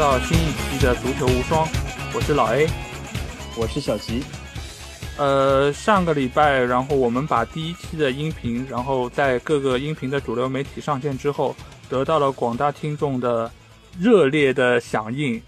到新一期的足球无双，我是老 A，我是小吉。呃，上个礼拜，然后我们把第一期的音频，然后在各个音频的主流媒体上线之后，得到了广大听众的热烈的响应，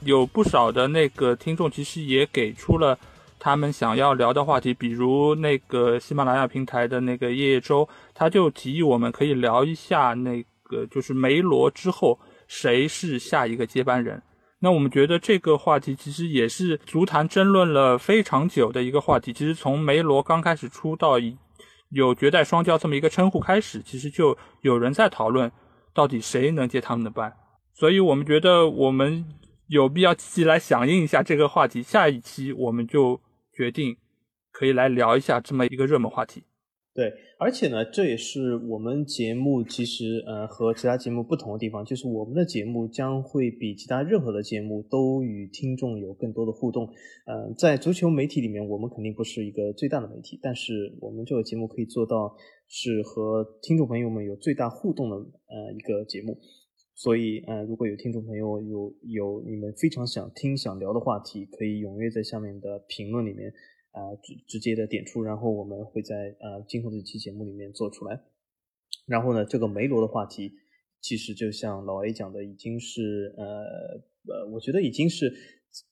有不少的那个听众其实也给出了他们想要聊的话题，比如那个喜马拉雅平台的那个叶叶舟，他就提议我们可以聊一下那个就是梅罗之后。谁是下一个接班人？那我们觉得这个话题其实也是足坛争论了非常久的一个话题。其实从梅罗刚开始出道，有绝代双骄这么一个称呼开始，其实就有人在讨论到底谁能接他们的班。所以我们觉得我们有必要积极来响应一下这个话题。下一期我们就决定可以来聊一下这么一个热门话题。对，而且呢，这也是我们节目其实呃和其他节目不同的地方，就是我们的节目将会比其他任何的节目都与听众有更多的互动。呃，在足球媒体里面，我们肯定不是一个最大的媒体，但是我们这个节目可以做到是和听众朋友们有最大互动的呃一个节目。所以呃，如果有听众朋友有有你们非常想听想聊的话题，可以踊跃在下面的评论里面。啊，直直接的点出，然后我们会在呃今后的一期节目里面做出来。然后呢，这个梅罗的话题，其实就像老 A 讲的，已经是呃呃，我觉得已经是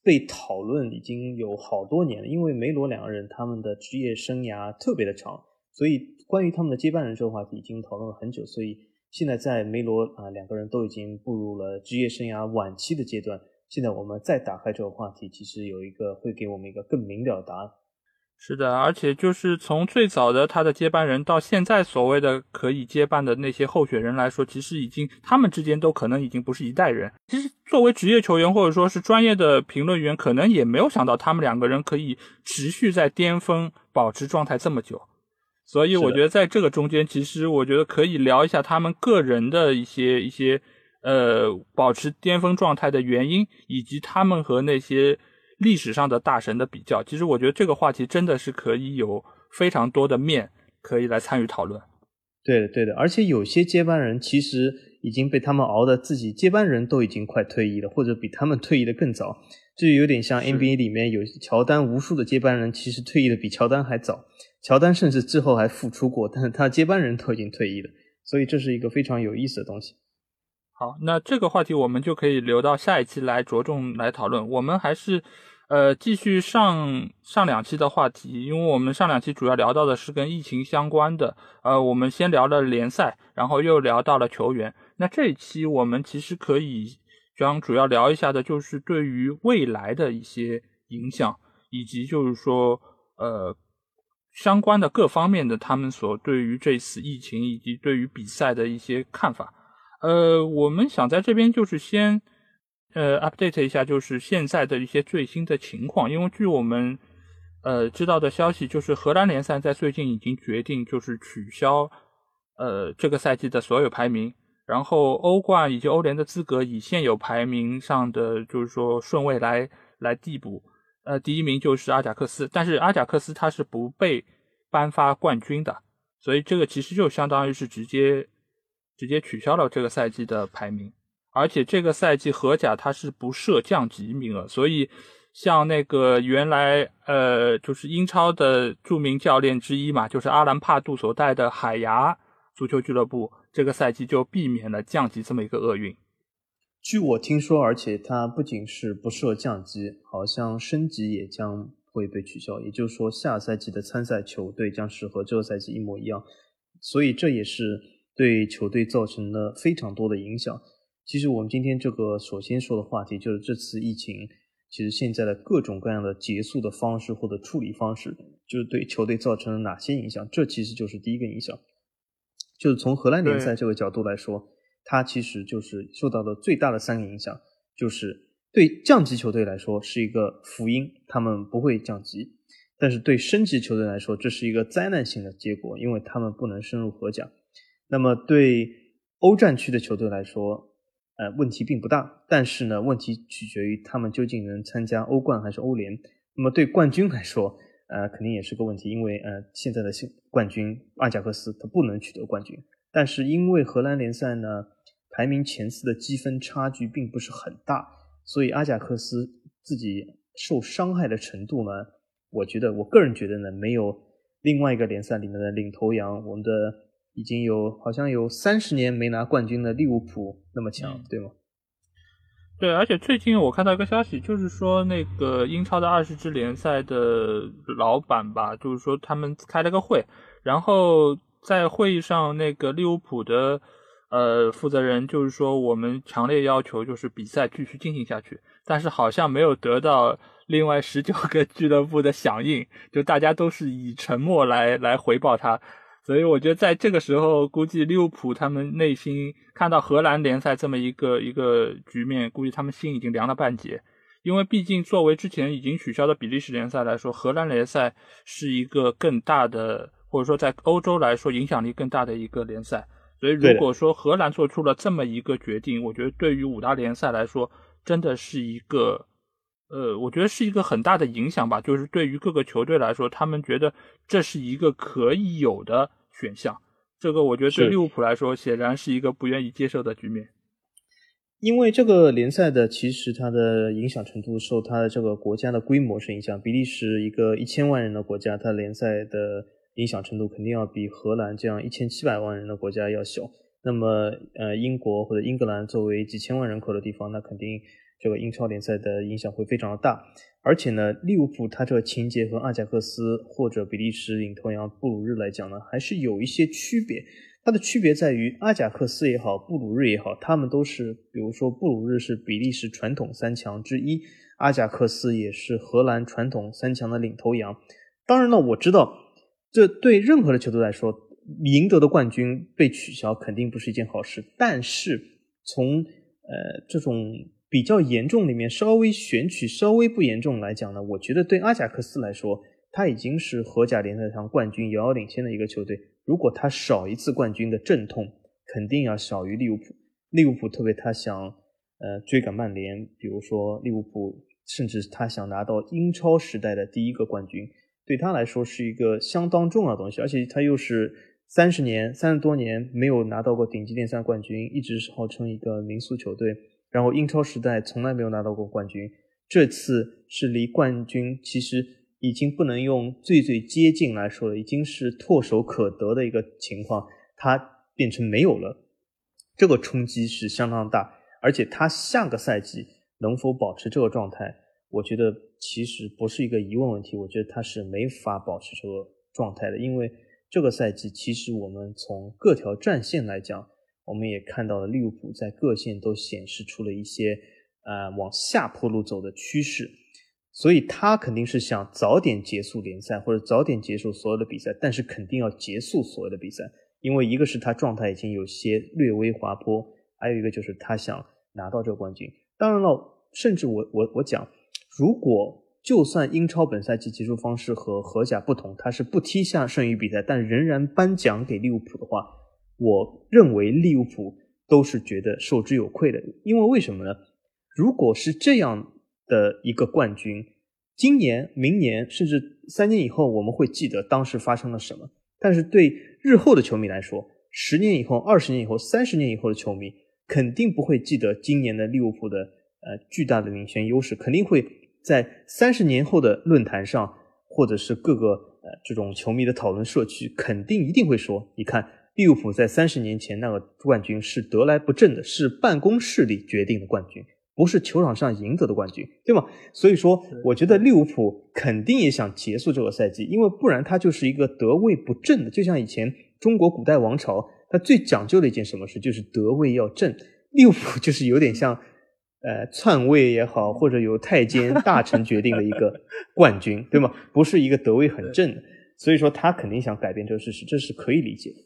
被讨论已经有好多年了。因为梅罗两个人他们的职业生涯特别的长，所以关于他们的接班人这个话题已经讨论了很久。所以现在在梅罗啊两个人都已经步入了职业生涯晚期的阶段，现在我们再打开这个话题，其实有一个会给我们一个更明了的答案。是的，而且就是从最早的他的接班人到现在所谓的可以接班的那些候选人来说，其实已经他们之间都可能已经不是一代人。其实作为职业球员或者说是专业的评论员，可能也没有想到他们两个人可以持续在巅峰保持状态这么久。所以我觉得在这个中间，其实我觉得可以聊一下他们个人的一些一些呃保持巅峰状态的原因，以及他们和那些。历史上的大神的比较，其实我觉得这个话题真的是可以有非常多的面可以来参与讨论。对的，对的，而且有些接班人其实已经被他们熬的，自己接班人都已经快退役了，或者比他们退役的更早，就有点像 NBA 里面有乔丹无数的接班人，其实退役的比乔丹还早。乔丹甚至之后还复出过，但是他接班人都已经退役了，所以这是一个非常有意思的东西。好，那这个话题我们就可以留到下一期来着重来讨论。我们还是。呃，继续上上两期的话题，因为我们上两期主要聊到的是跟疫情相关的。呃，我们先聊了联赛，然后又聊到了球员。那这一期我们其实可以将主要聊一下的，就是对于未来的一些影响，以及就是说呃相关的各方面的他们所对于这次疫情以及对于比赛的一些看法。呃，我们想在这边就是先。呃，update 一下，就是现在的一些最新的情况。因为据我们呃知道的消息，就是荷兰联赛在最近已经决定就是取消呃这个赛季的所有排名，然后欧冠以及欧联的资格以现有排名上的就是说顺位来来递补。呃，第一名就是阿贾克斯，但是阿贾克斯他是不被颁发冠军的，所以这个其实就相当于是直接直接取消了这个赛季的排名。而且这个赛季荷甲它是不设降级名额，所以像那个原来呃就是英超的著名教练之一嘛，就是阿兰帕杜所带的海牙足球俱乐部，这个赛季就避免了降级这么一个厄运。据我听说，而且它不仅是不设降级，好像升级也将会被取消。也就是说，下赛季的参赛球队将是和这个赛季一模一样，所以这也是对球队造成了非常多的影响。其实我们今天这个首先说的话题就是这次疫情，其实现在的各种各样的结束的方式或者处理方式，就是对球队造成了哪些影响？这其实就是第一个影响，就是从荷兰联赛这个角度来说，它其实就是受到的最大的三个影响，就是对降级球队来说是一个福音，他们不会降级；但是对升级球队来说，这是一个灾难性的结果，因为他们不能升入荷甲。那么对欧战区的球队来说，呃，问题并不大，但是呢，问题取决于他们究竟能参加欧冠还是欧联。那么对冠军来说，呃，肯定也是个问题，因为呃，现在的冠军阿贾克斯他不能取得冠军。但是因为荷兰联赛呢，排名前四的积分差距并不是很大，所以阿贾克斯自己受伤害的程度呢，我觉得我个人觉得呢，没有另外一个联赛里面的领头羊，我们的已经有好像有三十年没拿冠军的利物浦那么强，对吗？对，而且最近我看到一个消息，就是说那个英超的二十支联赛的老板吧，就是说他们开了个会，然后在会议上，那个利物浦的呃负责人就是说，我们强烈要求就是比赛继续进行下去，但是好像没有得到另外十九个俱乐部的响应，就大家都是以沉默来来回报他。所以我觉得在这个时候，估计利物浦他们内心看到荷兰联赛这么一个一个局面，估计他们心已经凉了半截。因为毕竟作为之前已经取消的比利时联赛来说，荷兰联赛是一个更大的，或者说在欧洲来说影响力更大的一个联赛。所以如果说荷兰做出了这么一个决定，我觉得对于五大联赛来说，真的是一个，呃，我觉得是一个很大的影响吧。就是对于各个球队来说，他们觉得这是一个可以有的。选项，这个我觉得对利物浦来说显然是一个不愿意接受的局面，因为这个联赛的其实它的影响程度受它的这个国家的规模是影响。比利时一个一千万人的国家，它联赛的影响程度肯定要比荷兰这样一千七百万人的国家要小。那么，呃，英国或者英格兰作为几千万人口的地方，那肯定。这个英超联赛的影响会非常的大，而且呢，利物浦它这个情节和阿贾克斯或者比利时领头羊布鲁日来讲呢，还是有一些区别。它的区别在于，阿贾克斯也好，布鲁日也好，他们都是，比如说布鲁日是比利时传统三强之一，阿贾克斯也是荷兰传统三强的领头羊。当然了，我知道这对任何的球队来说，赢得的冠军被取消肯定不是一件好事。但是从呃这种比较严重里面稍微选取稍微不严重来讲呢，我觉得对阿贾克斯来说，他已经是荷甲联赛上冠军遥遥领先的一个球队。如果他少一次冠军的阵痛，肯定要小于利物浦。利物浦特别他想呃追赶曼联，比如说利物浦，甚至他想拿到英超时代的第一个冠军，对他来说是一个相当重要的东西。而且他又是三十年三十多年没有拿到过顶级联赛冠军，一直是号称一个民宿球队。然后英超时代从来没有拿到过冠军，这次是离冠军其实已经不能用最最接近来说了，已经是唾手可得的一个情况，它变成没有了，这个冲击是相当大，而且他下个赛季能否保持这个状态，我觉得其实不是一个疑问问题，我觉得他是没法保持这个状态的，因为这个赛季其实我们从各条战线来讲。我们也看到了利物浦在各线都显示出了一些呃往下坡路走的趋势，所以他肯定是想早点结束联赛或者早点结束所有的比赛，但是肯定要结束所有的比赛，因为一个是他状态已经有些略微滑坡，还有一个就是他想拿到这个冠军。当然了，甚至我我我讲，如果就算英超本赛季结束方式和荷甲不同，他是不踢下剩余比赛，但仍然颁奖给利物浦的话。我认为利物浦都是觉得受之有愧的，因为为什么呢？如果是这样的一个冠军，今年、明年甚至三年以后，我们会记得当时发生了什么。但是对日后的球迷来说，十年以后、二十年以后、三十年以后的球迷肯定不会记得今年的利物浦的呃巨大的领先优势，肯定会在三十年后的论坛上，或者是各个呃这种球迷的讨论社区，肯定一定会说，你看。利物浦在三十年前那个冠军是得来不正的，是办公室里决定的冠军，不是球场上赢得的冠军，对吗？所以说，我觉得利物浦肯定也想结束这个赛季，因为不然他就是一个得位不正的。就像以前中国古代王朝，他最讲究的一件什么事，就是得位要正。利物浦就是有点像，呃，篡位也好，或者由太监大臣决定的一个冠军，对吗？不是一个得位很正的。所以说，他肯定想改变这个事实，这是可以理解的。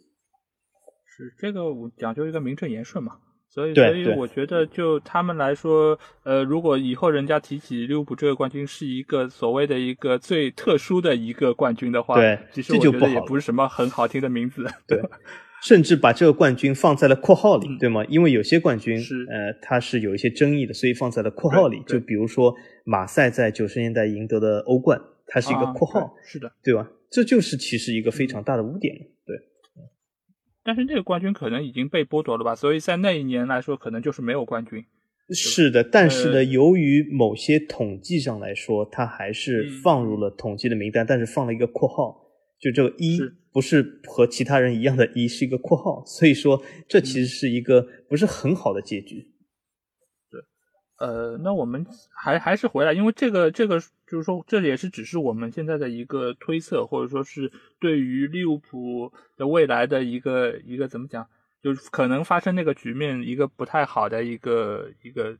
是这个我讲究一个名正言顺嘛，所以所以我觉得就他们来说，呃，如果以后人家提起利物浦这个冠军是一个所谓的一个最特殊的一个冠军的话，对，其实我觉得也不是什么很好听的名字，对，甚至把这个冠军放在了括号里，对吗？因为有些冠军是呃，它是有一些争议的，所以放在了括号里。就比如说马赛在九十年代赢得的欧冠，它是一个括号，是的，对吧？这就是其实一个非常大的污点，对。但是那个冠军可能已经被剥夺了吧，所以在那一年来说，可能就是没有冠军。是的，但是呢，由于某些统计上来说，他还是放入了统计的名单，但是放了一个括号，就这个一不是和其他人一样的一，是一个括号，所以说这其实是一个不是很好的结局。对，呃，那我们还还是回来，因为这个这个就是说，这也是只是我们现在的一个推测，或者说是对于利物浦的未来的一个一个怎么讲？就是可能发生那个局面一个不太好的一个一个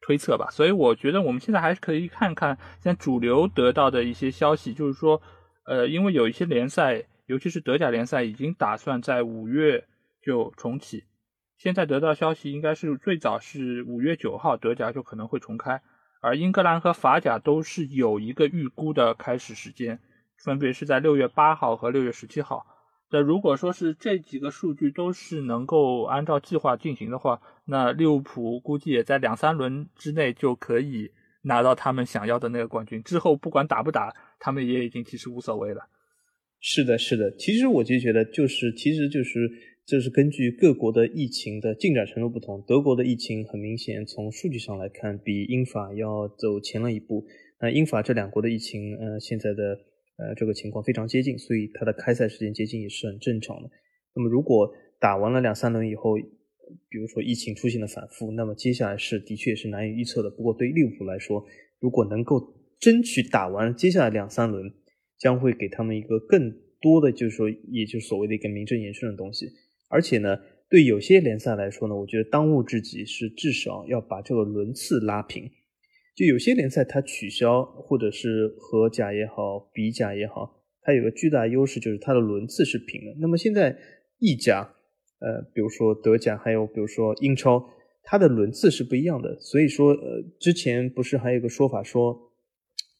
推测吧，所以我觉得我们现在还是可以看看现在主流得到的一些消息，就是说，呃，因为有一些联赛，尤其是德甲联赛，已经打算在五月就重启。现在得到消息，应该是最早是五月九号，德甲就可能会重开，而英格兰和法甲都是有一个预估的开始时间，分别是在六月八号和六月十七号。那如果说是这几个数据都是能够按照计划进行的话，那利物浦估计也在两三轮之内就可以拿到他们想要的那个冠军。之后不管打不打，他们也已经其实无所谓了。是的，是的。其实我就觉得，就是其实就是就是根据各国的疫情的进展程度不同，德国的疫情很明显从数据上来看比英法要走前了一步。那英法这两国的疫情，呃，现在的。呃，这个情况非常接近，所以它的开赛时间接近也是很正常的。那么，如果打完了两三轮以后，比如说疫情出现了反复，那么接下来是的确是难以预测的。不过，对于利物浦来说，如果能够争取打完接下来两三轮，将会给他们一个更多的，就是说，也就是所谓的一个名正言顺的东西。而且呢，对有些联赛来说呢，我觉得当务之急是至少要把这个轮次拉平。就有些联赛它取消，或者是和甲也好，比甲也好，它有个巨大优势就是它的轮次是平的。那么现在意甲，呃，比如说德甲，还有比如说英超，它的轮次是不一样的。所以说，呃，之前不是还有一个说法说，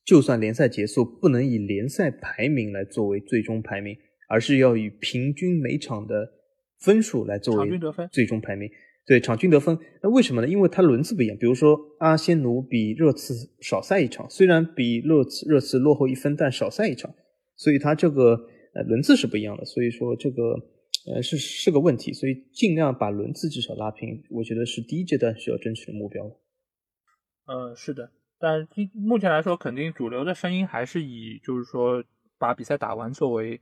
就算联赛结束，不能以联赛排名来作为最终排名，而是要以平均每场的分数来作为最终排名。对场均得分，那为什么呢？因为它轮次不一样。比如说，阿仙奴比热刺少赛一场，虽然比热刺热刺落后一分，但少赛一场，所以它这个呃轮次是不一样的。所以说这个呃是是个问题，所以尽量把轮次至少拉平，我觉得是第一阶段需要争取的目标。嗯，是的，但目前来说，肯定主流的声音还是以就是说把比赛打完作为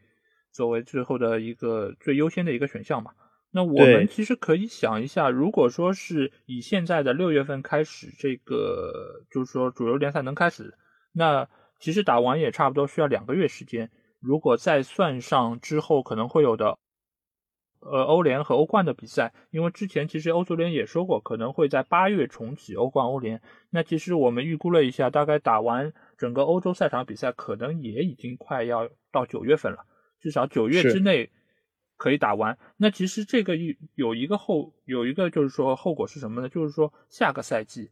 作为最后的一个最优先的一个选项嘛。那我们其实可以想一下，如果说是以现在的六月份开始，这个就是说主流联赛能开始，那其实打完也差不多需要两个月时间。如果再算上之后可能会有的，呃，欧联和欧冠的比赛，因为之前其实欧足联也说过，可能会在八月重启欧冠、欧联。那其实我们预估了一下，大概打完整个欧洲赛场比赛，可能也已经快要到九月份了，至少九月之内。可以打完，那其实这个有有一个后有一个就是说后果是什么呢？就是说下个赛季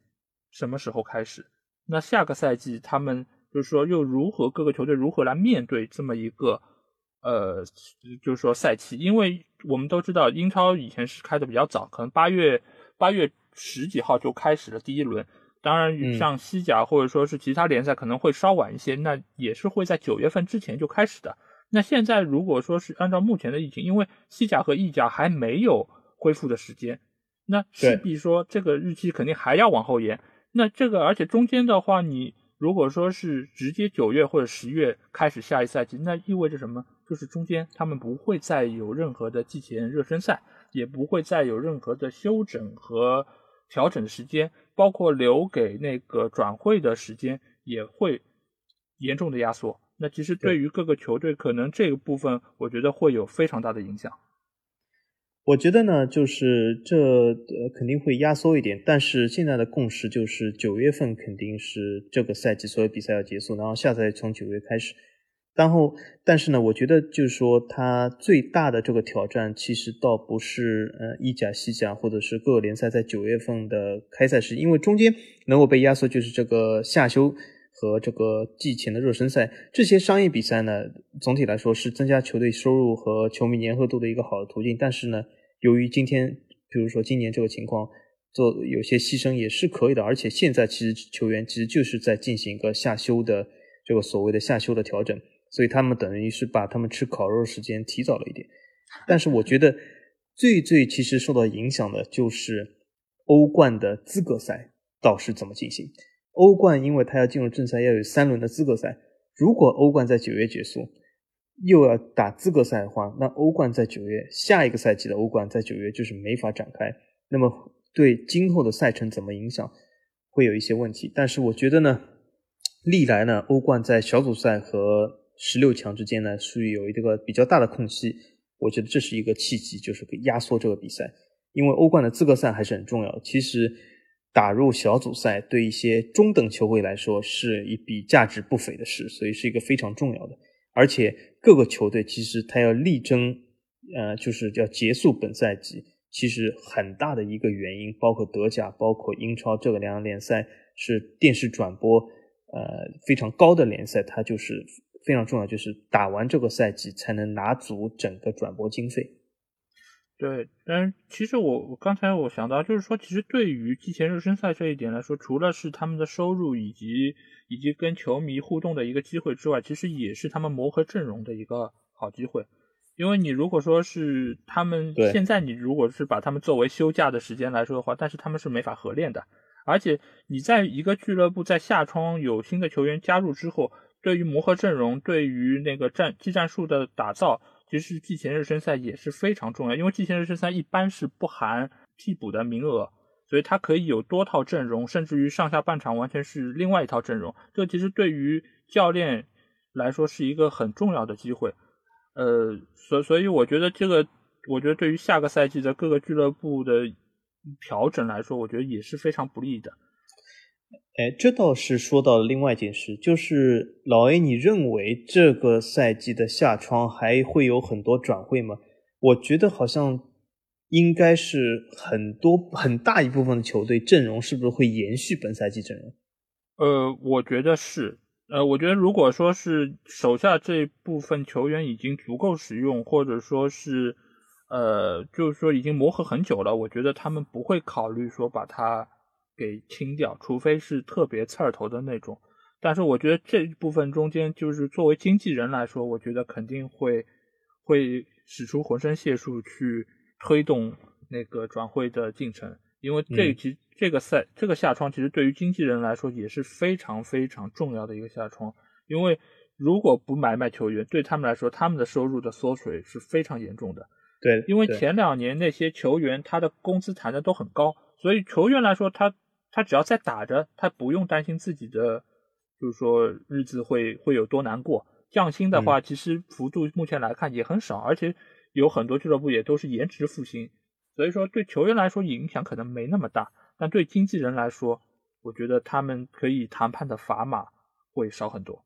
什么时候开始？那下个赛季他们就是说又如何各个球队如何来面对这么一个呃，就是说赛期？因为我们都知道英超以前是开的比较早，可能八月八月十几号就开始了第一轮。当然，像西甲或者说是其他联赛可能会稍晚一些，那也是会在九月份之前就开始的。那现在如果说是按照目前的疫情，因为西甲和意甲还没有恢复的时间，那势必说这个日期肯定还要往后延。那这个而且中间的话，你如果说是直接九月或者十月开始下一赛季，那意味着什么？就是中间他们不会再有任何的季前热身赛，也不会再有任何的休整和调整的时间，包括留给那个转会的时间也会严重的压缩。那其实对于各个球队，可能这个部分我觉得会有非常大的影响。我觉得呢，就是这呃肯定会压缩一点，但是现在的共识就是九月份肯定是这个赛季所有比赛要结束，然后下赛季从九月开始。然后，但是呢，我觉得就是说，它最大的这个挑战其实倒不是呃意甲、西甲或者是各个联赛在九月份的开赛时，因为中间能够被压缩就是这个夏休。和这个季前的热身赛，这些商业比赛呢，总体来说是增加球队收入和球迷粘合度的一个好的途径。但是呢，由于今天，比如说今年这个情况，做有些牺牲也是可以的。而且现在其实球员其实就是在进行一个下休的这个所谓的下休的调整，所以他们等于是把他们吃烤肉时间提早了一点。但是我觉得最最其实受到影响的就是欧冠的资格赛到是怎么进行。欧冠因为它要进入正赛，要有三轮的资格赛。如果欧冠在九月结束，又要打资格赛的话，那欧冠在九月，下一个赛季的欧冠在九月就是没法展开。那么对今后的赛程怎么影响，会有一些问题。但是我觉得呢，历来呢，欧冠在小组赛和十六强之间呢，属于有一个比较大的空隙。我觉得这是一个契机，就是可以压缩这个比赛，因为欧冠的资格赛还是很重要。其实打入小组赛对一些中等球会来说是一笔价值不菲的事，所以是一个非常重要的。而且各个球队其实他要力争，呃，就是要结束本赛季。其实很大的一个原因，包括德甲、包括英超这个两联赛是电视转播，呃，非常高的联赛，它就是非常重要，就是打完这个赛季才能拿足整个转播经费。对，但是其实我我刚才我想到，就是说，其实对于季前热身赛这一点来说，除了是他们的收入以及以及跟球迷互动的一个机会之外，其实也是他们磨合阵容的一个好机会。因为你如果说是他们现在，你如果是把他们作为休假的时间来说的话，但是他们是没法合练的。而且你在一个俱乐部在夏窗有新的球员加入之后，对于磨合阵容，对于那个战技战术的打造，其实季前热身赛也是非常重要。因为季前热身赛一般是不含替补的名额，所以它可以有多套阵容，甚至于上下半场完全是另外一套阵容。这其实对于教练来说是一个很重要的机会。呃，所所以我觉得这个，我觉得对于下个赛季的各个俱乐部的调整来说，我觉得也是非常不利的。哎，这倒是说到了另外一件事，就是老 A，你认为这个赛季的夏窗还会有很多转会吗？我觉得好像应该是很多很大一部分的球队阵容是不是会延续本赛季阵容？呃，我觉得是。呃，我觉得如果说是手下这部分球员已经足够使用，或者说是，呃，就是说已经磨合很久了，我觉得他们不会考虑说把它给清掉，除非是特别刺儿头的那种。但是我觉得这一部分中间，就是作为经纪人来说，我觉得肯定会会使出浑身解数去推动那个转会的进程，因为这一集。这个赛这个下窗其实对于经纪人来说也是非常非常重要的一个下窗，因为如果不买卖球员，对他们来说，他们的收入的缩水是非常严重的。对，因为前两年那些球员他的工资谈的都很高，所以球员来说，他他只要在打着，他不用担心自己的，就是说日子会会有多难过。降薪的话，其实幅度目前来看也很少，而且有很多俱乐部也都是延迟付薪，所以说对球员来说影响可能没那么大。但对经纪人来说，我觉得他们可以谈判的砝码会少很多。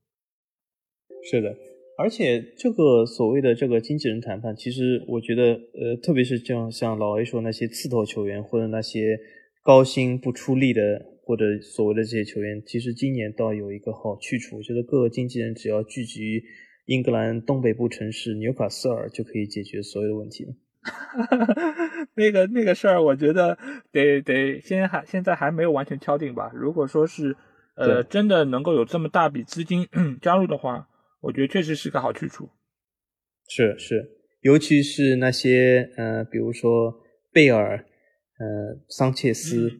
是的，而且这个所谓的这个经纪人谈判，其实我觉得，呃，特别是像像老 A 说那些刺头球员或者那些高薪不出力的，或者所谓的这些球员，其实今年倒有一个好去处，我觉得各个经纪人只要聚集于英格兰东北部城市纽卡斯尔，就可以解决所有的问题了。那个那个事儿，我觉得得得先还现在还没有完全敲定吧。如果说是呃真的能够有这么大笔资金 加入的话，我觉得确实是个好去处。是是，尤其是那些呃，比如说贝尔、呃桑切斯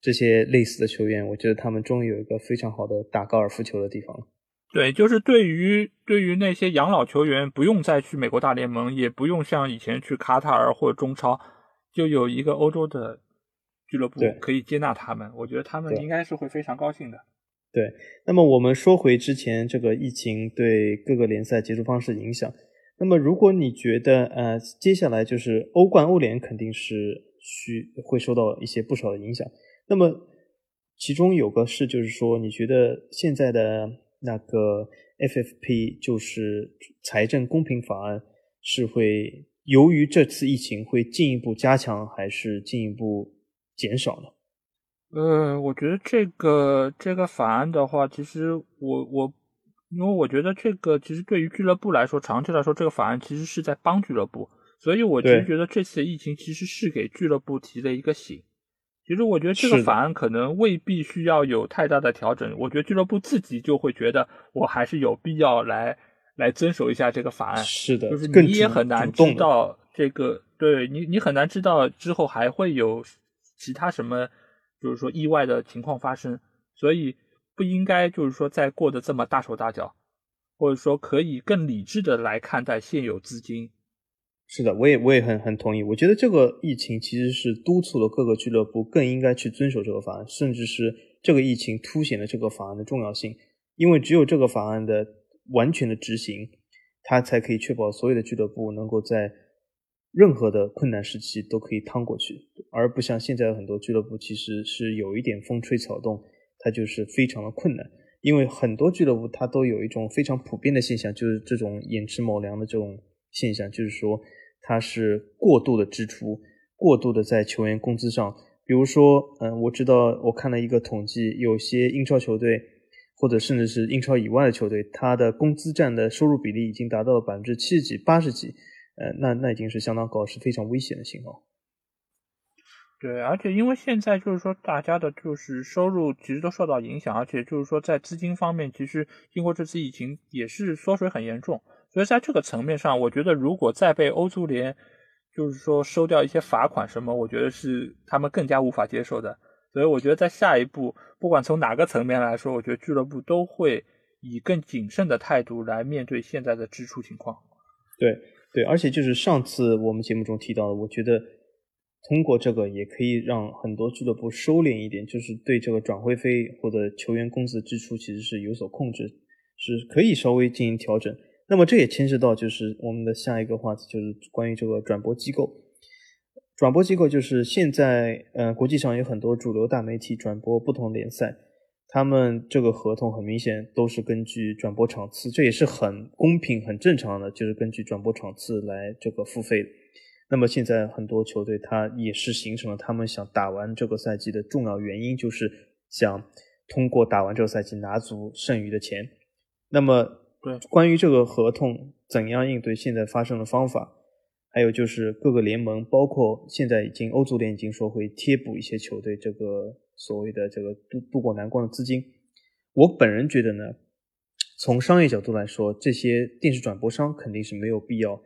这些类似的球员，我觉得他们终于有一个非常好的打高尔夫球的地方了。对，就是对于对于那些养老球员，不用再去美国大联盟，也不用像以前去卡塔尔或者中超，就有一个欧洲的俱乐部可以接纳他们。我觉得他们应该是会非常高兴的。对，那么我们说回之前这个疫情对各个联赛结束方式影响。那么如果你觉得呃接下来就是欧冠、欧联肯定是需会受到一些不少的影响。那么其中有个事就是说，你觉得现在的。那个 FFP 就是财政公平法案，是会由于这次疫情会进一步加强，还是进一步减少呢？呃，我觉得这个这个法案的话，其实我我因为我觉得这个其实对于俱乐部来说，长期来说，这个法案其实是在帮俱乐部，所以我其实觉得这次疫情其实是给俱乐部提了一个醒。其实我觉得这个法案可能未必需要有太大的调整，我觉得俱乐部自己就会觉得我还是有必要来来遵守一下这个法案。是的，就是你也很难知道这个对你，你很难知道之后还会有其他什么，就是说意外的情况发生，所以不应该就是说再过得这么大手大脚，或者说可以更理智的来看待现有资金。是的，我也我也很很同意。我觉得这个疫情其实是督促了各个俱乐部更应该去遵守这个法案，甚至是这个疫情凸显了这个法案的重要性，因为只有这个法案的完全的执行，它才可以确保所有的俱乐部能够在。任何的困难时期都可以趟过去，而不像现在很多俱乐部其实是有一点风吹草动，它就是非常的困难。因为很多俱乐部它都有一种非常普遍的现象，就是这种寅吃卯粮的这种现象，就是说它是过度的支出，过度的在球员工资上。比如说，嗯，我知道我看了一个统计，有些英超球队或者甚至是英超以外的球队，它的工资占的收入比例已经达到了百分之七十几、八十几。呃，那那已经是相当高，是非常危险的信号。对，而且因为现在就是说，大家的就是收入其实都受到影响，而且就是说，在资金方面，其实经过这次疫情也是缩水很严重。所以在这个层面上，我觉得如果再被欧足联就是说收掉一些罚款什么，我觉得是他们更加无法接受的。所以我觉得在下一步，不管从哪个层面来说，我觉得俱乐部都会以更谨慎的态度来面对现在的支出情况。对。对，而且就是上次我们节目中提到的，我觉得通过这个也可以让很多俱乐部收敛一点，就是对这个转会费或者球员工资支出其实是有所控制，是可以稍微进行调整。那么这也牵涉到就是我们的下一个话题，就是关于这个转播机构。转播机构就是现在呃国际上有很多主流大媒体转播不同联赛。他们这个合同很明显都是根据转播场次，这也是很公平、很正常的，就是根据转播场次来这个付费。那么现在很多球队，它也是形成了他们想打完这个赛季的重要原因，就是想通过打完这个赛季拿足剩余的钱。那么，对关于这个合同怎样应对现在发生的方法，还有就是各个联盟，包括现在已经欧足联已经说会贴补一些球队这个。所谓的这个渡渡过难关的资金，我本人觉得呢，从商业角度来说，这些电视转播商肯定是没有必要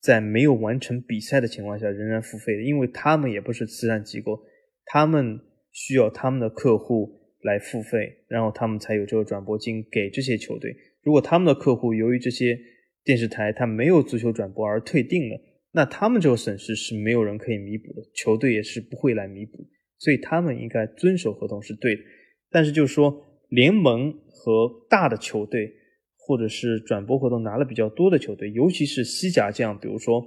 在没有完成比赛的情况下仍然付费的，因为他们也不是慈善机构，他们需要他们的客户来付费，然后他们才有这个转播金给这些球队。如果他们的客户由于这些电视台他没有足球转播而退订了，那他们这个损失是没有人可以弥补的，球队也是不会来弥补。所以他们应该遵守合同是对的，但是就是说联盟和大的球队，或者是转播合同拿了比较多的球队，尤其是西甲这样，比如说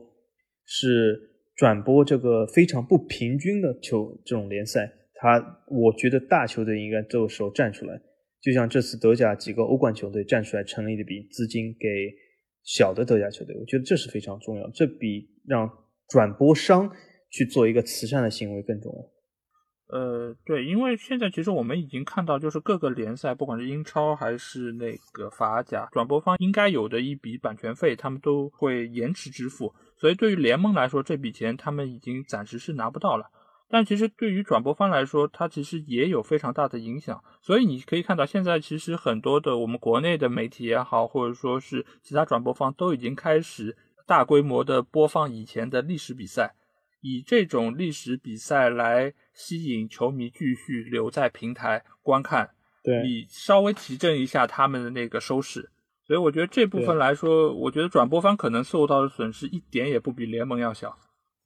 是转播这个非常不平均的球这种联赛，他我觉得大球队应该这个时候站出来，就像这次德甲几个欧冠球队站出来成立的笔资金给小的德甲球队，我觉得这是非常重要，这比让转播商去做一个慈善的行为更重要。呃，对，因为现在其实我们已经看到，就是各个联赛，不管是英超还是那个法甲，转播方应该有的一笔版权费，他们都会延迟支付。所以对于联盟来说，这笔钱他们已经暂时是拿不到了。但其实对于转播方来说，它其实也有非常大的影响。所以你可以看到，现在其实很多的我们国内的媒体也好，或者说是其他转播方，都已经开始大规模的播放以前的历史比赛。以这种历史比赛来吸引球迷继续留在平台观看，对，以稍微提振一下他们的那个收视。所以我觉得这部分来说，我觉得转播方可能受到的损失一点也不比联盟要小。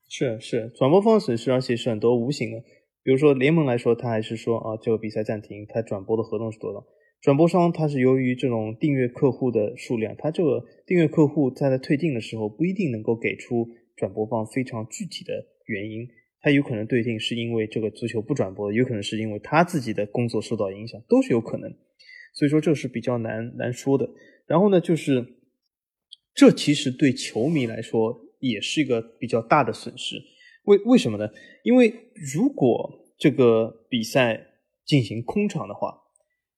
是是，转播方损失，而且是很多无形的。比如说联盟来说，他还是说啊，这个比赛暂停，他转播的合同是多少？转播商他是由于这种订阅客户的数量，他这个订阅客户在他退订的时候不一定能够给出。转播方非常具体的原因，他有可能对定是因为这个足球不转播，有可能是因为他自己的工作受到影响，都是有可能。所以说这是比较难难说的。然后呢，就是这其实对球迷来说也是一个比较大的损失。为为什么呢？因为如果这个比赛进行空场的话。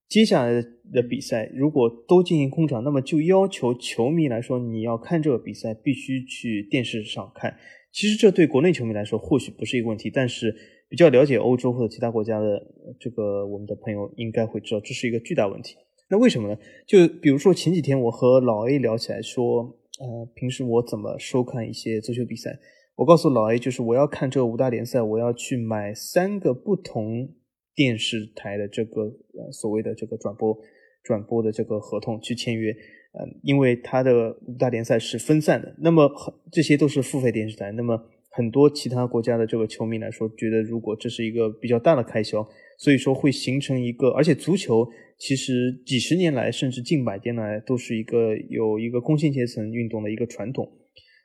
接下来的比赛如果都进行空场，那么就要求球迷来说，你要看这个比赛必须去电视上看。其实这对国内球迷来说或许不是一个问题，但是比较了解欧洲或者其他国家的这个我们的朋友应该会知道，这是一个巨大问题。那为什么呢？就比如说前几天我和老 A 聊起来说，呃，平时我怎么收看一些足球比赛？我告诉老 A，就是我要看这五大联赛，我要去买三个不同电视台的这个呃所谓的这个转播转播的这个合同去签约。嗯，因为它的五大联赛是分散的，那么很这些都是付费电视台，那么很多其他国家的这个球迷来说，觉得如果这是一个比较大的开销，所以说会形成一个，而且足球其实几十年来甚至近百年来都是一个有一个工薪阶层运动的一个传统，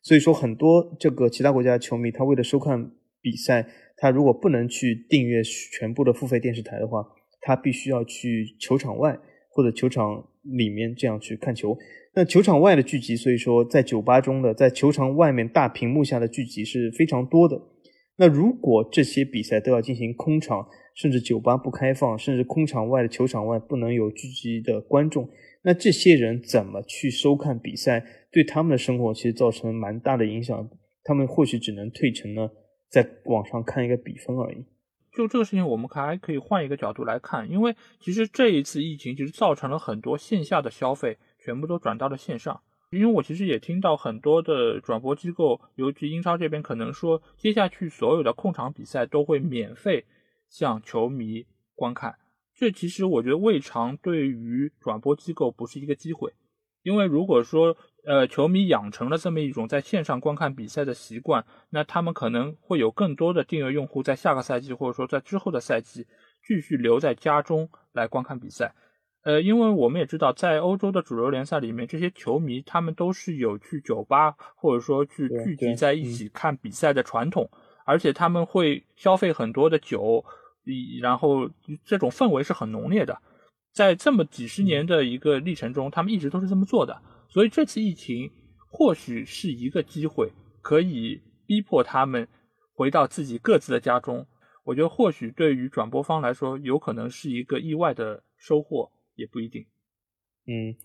所以说很多这个其他国家的球迷，他为了收看比赛，他如果不能去订阅全部的付费电视台的话，他必须要去球场外或者球场。里面这样去看球，那球场外的聚集，所以说在酒吧中的，在球场外面大屏幕下的聚集是非常多的。那如果这些比赛都要进行空场，甚至酒吧不开放，甚至空场外的球场外不能有聚集的观众，那这些人怎么去收看比赛？对他们的生活其实造成蛮大的影响。他们或许只能退成呢，在网上看一个比分而已。就这个事情，我们还可以换一个角度来看，因为其实这一次疫情其实造成了很多线下的消费全部都转到了线上。因为我其实也听到很多的转播机构，尤其英超这边可能说，接下去所有的控场比赛都会免费向球迷观看。这其实我觉得未尝对于转播机构不是一个机会，因为如果说。呃，球迷养成了这么一种在线上观看比赛的习惯，那他们可能会有更多的订阅用户在下个赛季或者说在之后的赛季继续留在家中来观看比赛。呃，因为我们也知道，在欧洲的主流联赛里面，这些球迷他们都是有去酒吧或者说去聚集在一起看比赛的传统，而且他们会消费很多的酒，然后这种氛围是很浓烈的。在这么几十年的一个历程中，他们一直都是这么做的。所以这次疫情或许是一个机会，可以逼迫他们回到自己各自的家中。我觉得或许对于转播方来说，有可能是一个意外的收获，也不一定。嗯，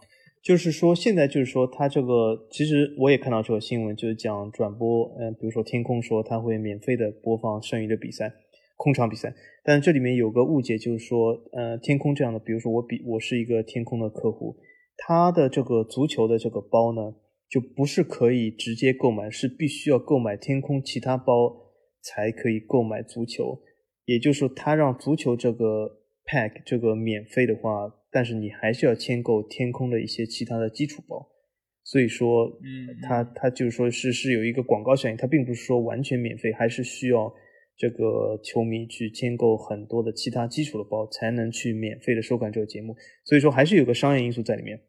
就是说现在就是说他这个，其实我也看到这个新闻，就是讲转播，嗯，比如说天空说他会免费的播放剩余的比赛，空场比赛。但这里面有个误解，就是说，呃，天空这样的，比如说我比我是一个天空的客户。他的这个足球的这个包呢，就不是可以直接购买，是必须要购买天空其他包才可以购买足球。也就是说，他让足球这个 pack 这个免费的话，但是你还是要签购天空的一些其他的基础包。所以说，嗯，他他就是说是是有一个广告效应，它并不是说完全免费，还是需要这个球迷去签购很多的其他基础的包，才能去免费的收看这个节目。所以说，还是有个商业因素在里面。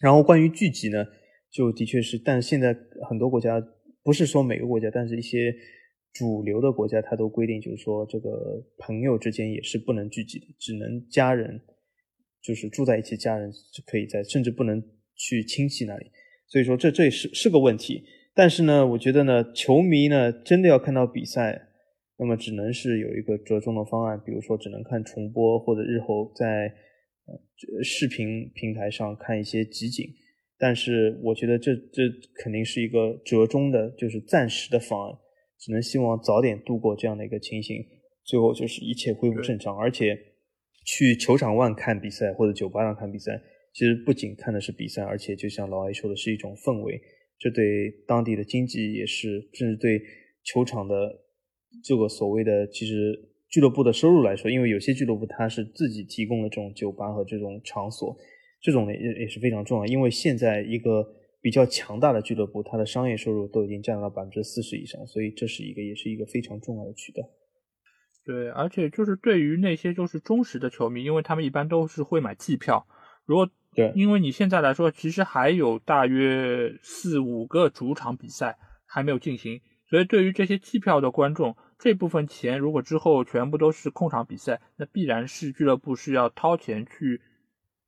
然后关于聚集呢，就的确是，但现在很多国家不是说每个国家，但是一些主流的国家，它都规定，就是说这个朋友之间也是不能聚集的，只能家人，就是住在一起，家人是可以在，甚至不能去亲戚那里。所以说这这也是是个问题。但是呢，我觉得呢，球迷呢真的要看到比赛，那么只能是有一个折中的方案，比如说只能看重播，或者日后在呃。视频平台上看一些集锦，但是我觉得这这肯定是一个折中的，就是暂时的方案，只能希望早点度过这样的一个情形，最后就是一切恢复正常。而且去球场外看比赛或者酒吧上看比赛，其实不仅看的是比赛，而且就像老艾说的是一种氛围，这对当地的经济也是，甚至对球场的这个所谓的其实。俱乐部的收入来说，因为有些俱乐部它是自己提供的这种酒吧和这种场所，这种呢也也是非常重要。因为现在一个比较强大的俱乐部，它的商业收入都已经占到百分之四十以上，所以这是一个也是一个非常重要的渠道。对，而且就是对于那些就是忠实的球迷，因为他们一般都是会买季票。如果对，因为你现在来说，其实还有大约四五个主场比赛还没有进行，所以对于这些季票的观众。这部分钱如果之后全部都是控场比赛，那必然是俱乐部是要掏钱去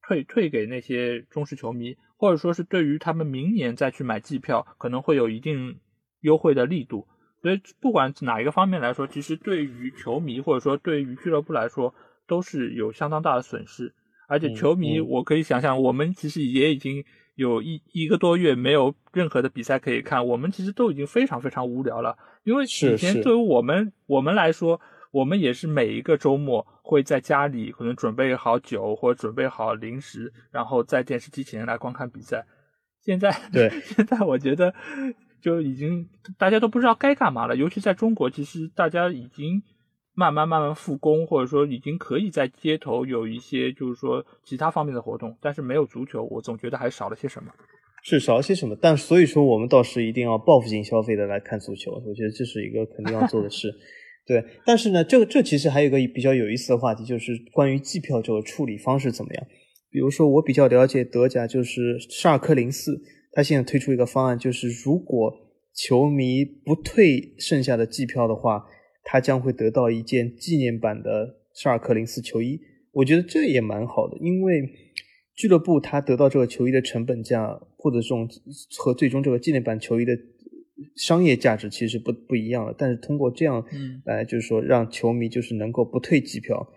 退退给那些忠实球迷，或者说是对于他们明年再去买季票，可能会有一定优惠的力度。所以不管哪一个方面来说，其实对于球迷或者说对于俱乐部来说，都是有相当大的损失。而且球迷，我可以想象，我们其实也已经。有一一个多月没有任何的比赛可以看，我们其实都已经非常非常无聊了。因为以前对于我们我们来说，我们也是每一个周末会在家里可能准备好酒或者准备好零食，然后在电视机前来观看比赛。现在对 现在我觉得就已经大家都不知道该干嘛了。尤其在中国，其实大家已经慢慢慢慢复工，或者说已经可以在街头有一些就是说其他方面的活动，但是没有足球，我总觉得还少了些什么。是少了些什么？但所以说，我们倒是一定要报复性消费的来看足球，我觉得这是一个肯定要做的事。对，但是呢，这个这其实还有一个比较有意思的话题，就是关于季票这个处理方式怎么样？比如说，我比较了解德甲，就是沙尔克零四，他现在推出一个方案，就是如果球迷不退剩下的季票的话，他将会得到一件纪念版的沙尔克零四球衣。我觉得这也蛮好的，因为俱乐部他得到这个球衣的成本价，或者这种和最终这个纪念版球衣的。商业价值其实不不一样了，但是通过这样来，就是说让球迷就是能够不退机票，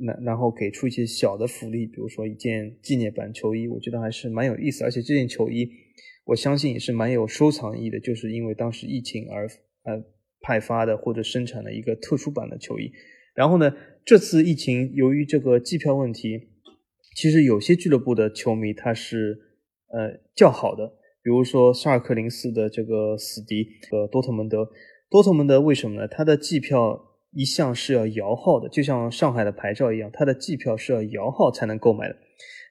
那然后给出一些小的福利，比如说一件纪念版球衣，我觉得还是蛮有意思。而且这件球衣，我相信也是蛮有收藏意义的，就是因为当时疫情而呃派发的或者生产的一个特殊版的球衣。然后呢，这次疫情由于这个机票问题，其实有些俱乐部的球迷他是呃较好的。比如说沙尔克零四的这个死敌呃多特蒙德，多特蒙德为什么呢？它的季票一向是要摇号的，就像上海的牌照一样，它的季票是要摇号才能购买的。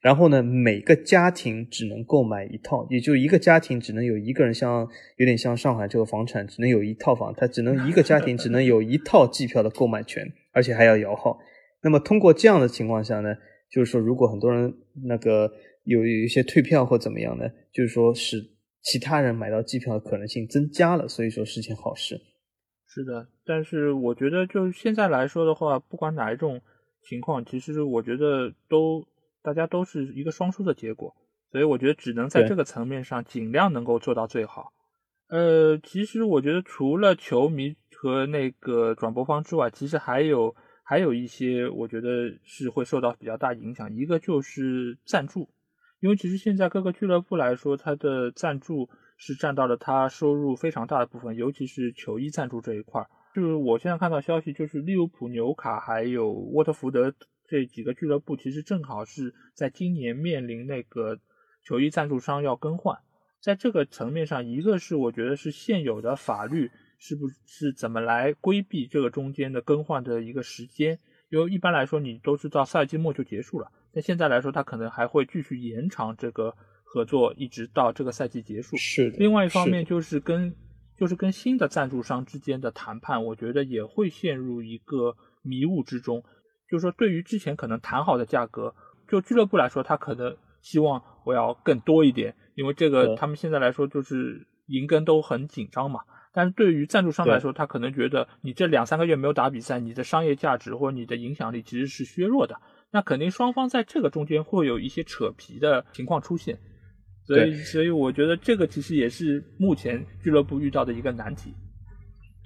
然后呢，每个家庭只能购买一套，也就一个家庭只能有一个人，像有点像上海这个房产只能有一套房，它只能一个家庭只能有一套机票的购买权，而且还要摇号。那么通过这样的情况下呢，就是说如果很多人那个。有有一些退票或怎么样呢，就是说使其他人买到机票的可能性增加了，所以说是件好事。是的，但是我觉得就现在来说的话，不管哪一种情况，其实我觉得都大家都是一个双输的结果，所以我觉得只能在这个层面上尽量能够做到最好。呃，其实我觉得除了球迷和那个转播方之外，其实还有还有一些我觉得是会受到比较大影响，一个就是赞助。因为其实现在各个俱乐部来说，它的赞助是占到了它收入非常大的部分，尤其是球衣赞助这一块儿。就是我现在看到消息，就是利物浦、纽卡还有沃特福德这几个俱乐部，其实正好是在今年面临那个球衣赞助商要更换。在这个层面上，一个是我觉得是现有的法律是不是怎么来规避这个中间的更换的一个时间？因为一般来说，你都是到赛季末就结束了。但现在来说，他可能还会继续延长这个合作，一直到这个赛季结束。是的。另外一方面，就是跟就是跟新的赞助商之间的谈判，我觉得也会陷入一个迷雾之中。就是说，对于之前可能谈好的价格，就俱乐部来说，他可能希望我要更多一点，因为这个他们现在来说就是银根都很紧张嘛。但是对于赞助商来说，他可能觉得你这两三个月没有打比赛，你的商业价值或者你的影响力其实是削弱的。那肯定双方在这个中间会有一些扯皮的情况出现，所以所以我觉得这个其实也是目前俱乐部遇到的一个难题。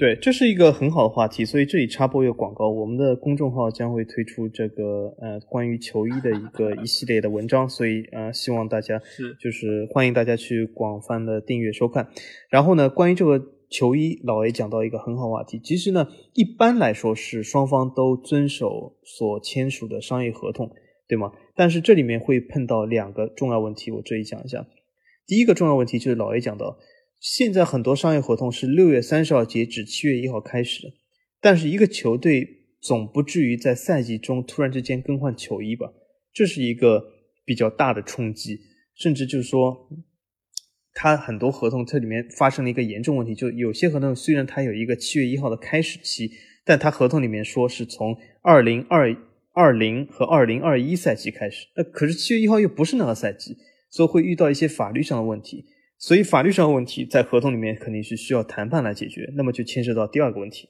对，这是一个很好的话题，所以这里插播一个广告，我们的公众号将会推出这个呃关于球衣的一个一系列的文章，所以呃希望大家是就是欢迎大家去广泛的订阅收看。然后呢，关于这个。球衣老 A 讲到一个很好话题，其实呢，一般来说是双方都遵守所签署的商业合同，对吗？但是这里面会碰到两个重要问题，我这里讲一下。第一个重要问题就是老 A 讲到，现在很多商业合同是六月三十号截止，七月一号开始的，但是一个球队总不至于在赛季中突然之间更换球衣吧？这是一个比较大的冲击，甚至就是说。它很多合同，这里面发生了一个严重问题，就有些合同虽然它有一个七月一号的开始期，但它合同里面说是从二零二二零和二零二一赛季开始，那可是七月一号又不是那个赛季，所以会遇到一些法律上的问题，所以法律上的问题在合同里面肯定是需要谈判来解决，那么就牵涉到第二个问题，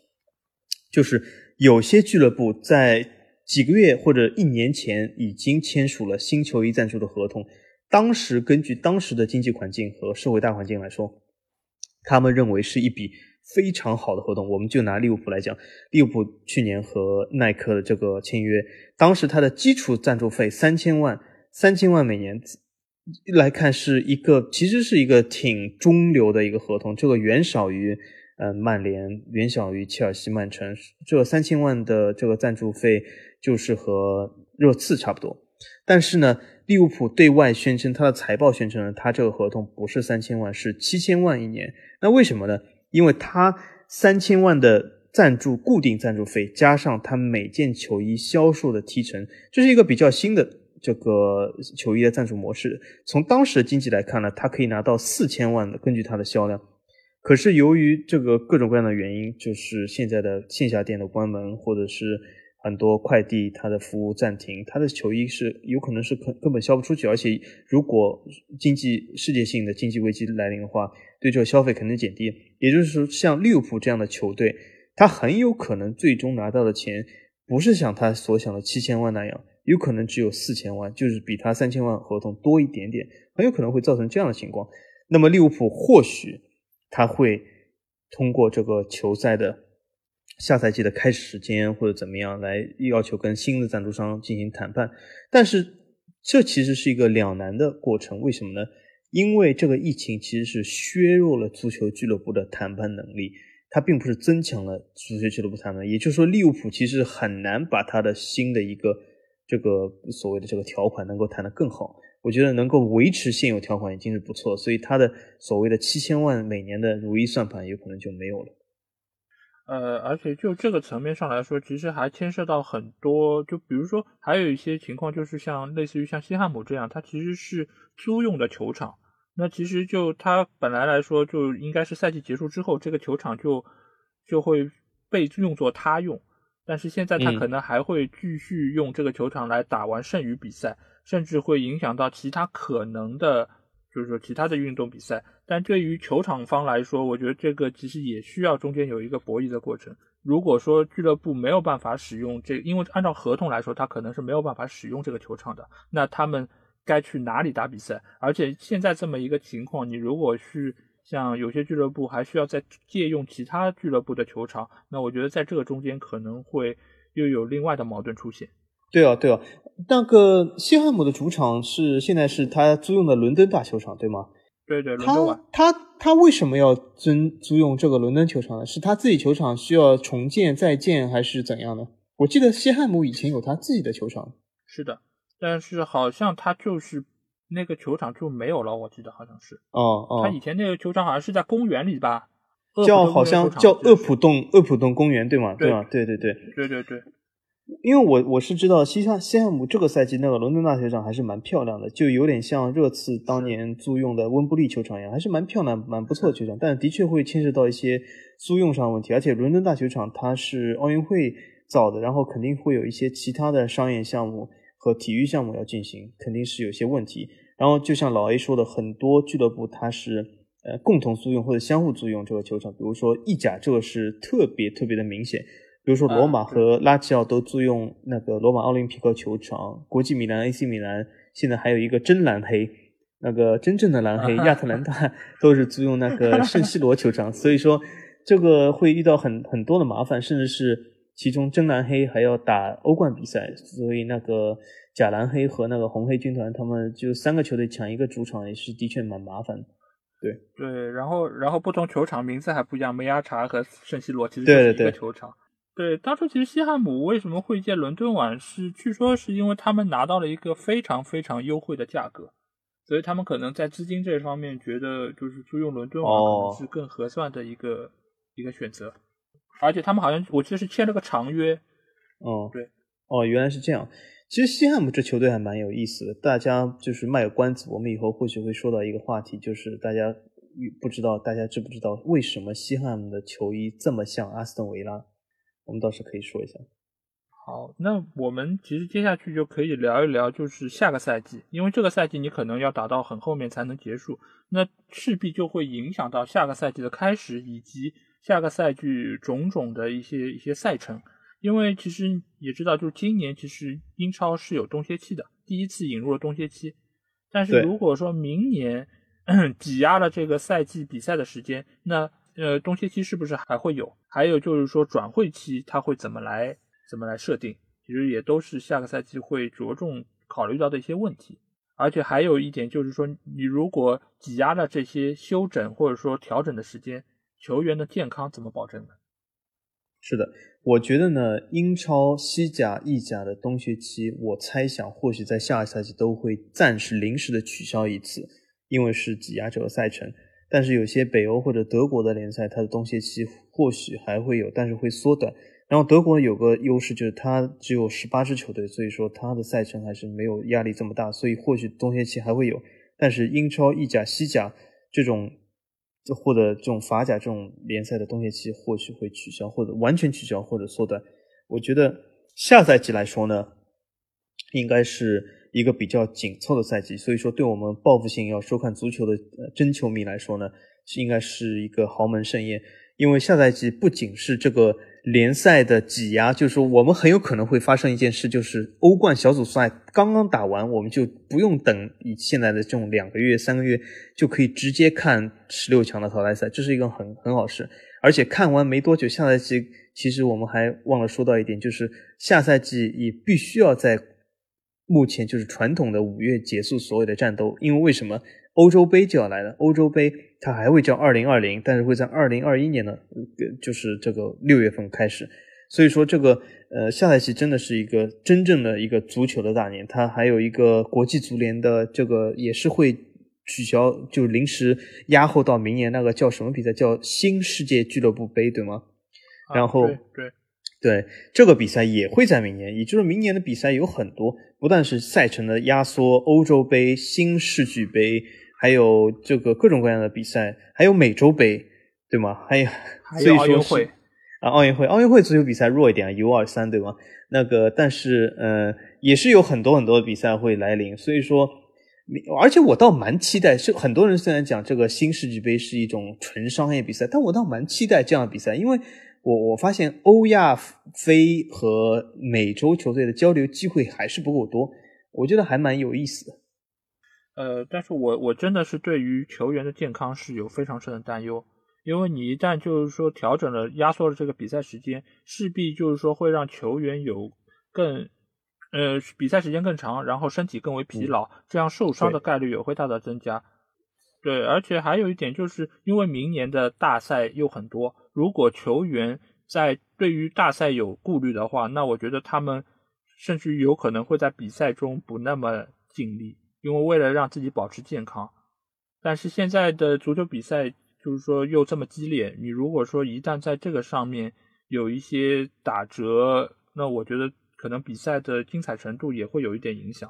就是有些俱乐部在几个月或者一年前已经签署了新球衣赞助的合同。当时根据当时的经济环境和社会大环境来说，他们认为是一笔非常好的合同。我们就拿利物浦来讲，利物浦去年和耐克的这个签约，当时它的基础赞助费三千万，三千万每年来看是一个其实是一个挺中流的一个合同，这个远少于呃曼联，远小于切尔西、曼城。这三千万的这个赞助费就是和热刺差不多。但是呢，利物浦对外宣称，他的财报宣称呢，他这个合同不是三千万，是七千万一年。那为什么呢？因为他三千万的赞助固定赞助费，加上他每件球衣销售的提成，这是一个比较新的这个球衣的赞助模式。从当时的经济来看呢，他可以拿到四千万的，根据他的销量。可是由于这个各种各样的原因，就是现在的线下店的关门，或者是很多快递它的服务暂停，他的球衣是有可能是根根本销不出去，而且如果经济世界性的经济危机来临的话，对这个消费肯定减低。也就是说，像利物浦这样的球队，他很有可能最终拿到的钱不是像他所想的七千万那样，有可能只有四千万，就是比他三千万合同多一点点，很有可能会造成这样的情况。那么利物浦或许。他会通过这个球赛的下赛季的开始时间或者怎么样来要求跟新的赞助商进行谈判，但是这其实是一个两难的过程。为什么呢？因为这个疫情其实是削弱了足球俱乐部的谈判能力，它并不是增强了足球俱乐部谈判。也就是说，利物浦其实很难把他的新的一个这个所谓的这个条款能够谈得更好。我觉得能够维持现有条款已经是不错，所以他的所谓的七千万每年的如意算盘有可能就没有了。呃，而且就这个层面上来说，其实还牵涉到很多，就比如说还有一些情况，就是像类似于像西汉姆这样，它其实是租用的球场，那其实就它本来来说就应该是赛季结束之后，这个球场就就会被用作他用，但是现在他可能还会继续用这个球场来打完剩余比赛。甚至会影响到其他可能的，就是说其他的运动比赛。但对于球场方来说，我觉得这个其实也需要中间有一个博弈的过程。如果说俱乐部没有办法使用这，因为按照合同来说，他可能是没有办法使用这个球场的，那他们该去哪里打比赛？而且现在这么一个情况，你如果是像有些俱乐部还需要再借用其他俱乐部的球场，那我觉得在这个中间可能会又有另外的矛盾出现。对啊，对啊，那个西汉姆的主场是现在是他租用的伦敦大球场，对吗？对对，伦敦他他他为什么要租租用这个伦敦球场呢？是他自己球场需要重建再建，还是怎样呢？我记得西汉姆以前有他自己的球场。是的，但是好像他就是那个球场就没有了，我记得好像是。哦哦。他以前那个球场好像是在公园里吧？叫好像叫厄普顿厄普顿公园，对吗？对吗？对对对。对对对。因为我我是知道西汉西汉姆这个赛季那个伦敦大球场还是蛮漂亮的，就有点像热刺当年租用的温布利球场一样，还是蛮漂亮、蛮不错的球场。但的确会牵涉到一些租用上问题，而且伦敦大球场它是奥运会造的，然后肯定会有一些其他的商业项目和体育项目要进行，肯定是有些问题。然后就像老 A 说的，很多俱乐部它是呃共同租用或者相互租用这个球场，比如说意甲这个是特别特别的明显。比如说，罗马和拉齐奥都租用那个罗马奥林匹克球场，国际米兰、AC 米兰现在还有一个真蓝黑，那个真正的蓝黑，亚特兰大都是租用那个 圣西罗球场，所以说这个会遇到很很多的麻烦，甚至是其中真蓝黑还要打欧冠比赛，所以那个假蓝黑和那个红黑军团他们就三个球队抢一个主场也是的确蛮麻烦的。对对，然后然后不同球场名字还不一样，梅亚查和圣西罗其实就是一个球场。对，当初其实西汉姆为什么会借伦敦碗，是据说是因为他们拿到了一个非常非常优惠的价格，所以他们可能在资金这方面觉得就是租用伦敦碗可能是更合算的一个一个选择，而且他们好像我记得是签了个长约。哦，对，哦，原来是这样。其实西汉姆这球队还蛮有意思的，大家就是卖个关子，我们以后或许会说到一个话题，就是大家不知道大家知不知道为什么西汉姆的球衣这么像阿斯顿维拉？我们倒是可以说一下。好，那我们其实接下去就可以聊一聊，就是下个赛季，因为这个赛季你可能要打到很后面才能结束，那势必就会影响到下个赛季的开始以及下个赛季种种的一些一些赛程。因为其实也知道，就是今年其实英超是有冬歇期的，第一次引入了冬歇期。但是如果说明年 挤压了这个赛季比赛的时间，那呃，冬歇期是不是还会有？还有就是说转会期它会怎么来怎么来设定？其实也都是下个赛季会着重考虑到的一些问题。而且还有一点就是说，你如果挤压了这些休整或者说调整的时间，球员的健康怎么保证呢？是的，我觉得呢，英超、西甲、意甲的冬歇期，我猜想或许在下个赛季都会暂时临时的取消一次，因为是挤压这个赛程。但是有些北欧或者德国的联赛，它的冬歇期或许还会有，但是会缩短。然后德国有个优势就是它只有十八支球队，所以说它的赛程还是没有压力这么大，所以或许冬歇期还会有。但是英超、意甲、西甲这种就获得这种法甲这种联赛的冬歇期或许会取消，或者完全取消，或者缩短。我觉得下赛季来说呢，应该是一个比较紧凑的赛季，所以说对我们报复性要收看足球的真球迷来说呢，是应该是一个豪门盛宴，因为下赛季不仅是这个。联赛的挤压，就是说我们很有可能会发生一件事，就是欧冠小组赛刚刚打完，我们就不用等以现在的这种两个月、三个月，就可以直接看十六强的淘汰赛，这是一个很很好事。而且看完没多久，下赛季其实我们还忘了说到一点，就是下赛季也必须要在目前就是传统的五月结束所有的战斗，因为为什么？欧洲杯就要来了，欧洲杯它还会叫二零二零，但是会在二零二一年的，就是这个六月份开始。所以说这个呃下赛季真的是一个真正的一个足球的大年。它还有一个国际足联的这个也是会取消，就临时压后到明年那个叫什么比赛？叫新世界俱乐部杯，对吗？然后对对，这个比赛也会在明年，也就是明年的比赛有很多，不但是赛程的压缩，欧洲杯、新世俱杯。还有这个各种各样的比赛，还有美洲杯，对吗？还有，所以说是啊，奥运会，奥运会足球比赛弱一点，U 二三，对吗？那个，但是，呃，也是有很多很多的比赛会来临，所以说，而且我倒蛮期待。是很多人虽然讲这个新世纪杯是一种纯商业比赛，但我倒蛮期待这样的比赛，因为我我发现欧亚非和美洲球队的交流机会还是不够多，我觉得还蛮有意思的。呃，但是我我真的是对于球员的健康是有非常深的担忧，因为你一旦就是说调整了压缩了这个比赛时间，势必就是说会让球员有更呃比赛时间更长，然后身体更为疲劳，这样受伤的概率也会大大增加。对，而且还有一点就是因为明年的大赛又很多，如果球员在对于大赛有顾虑的话，那我觉得他们甚至有可能会在比赛中不那么尽力。因为为了让自己保持健康，但是现在的足球比赛就是说又这么激烈，你如果说一旦在这个上面有一些打折，那我觉得可能比赛的精彩程度也会有一点影响。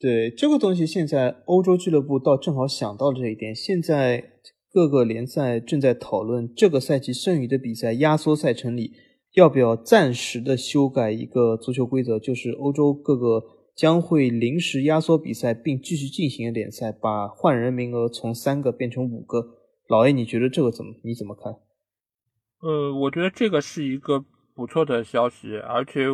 对这个东西，现在欧洲俱乐部倒正好想到了这一点，现在各个联赛正在讨论这个赛季剩余的比赛压缩赛程里要不要暂时的修改一个足球规则，就是欧洲各个。将会临时压缩比赛并继续进行联赛，把换人名额从三个变成五个。老 A，你觉得这个怎么？你怎么看？呃，我觉得这个是一个不错的消息，而且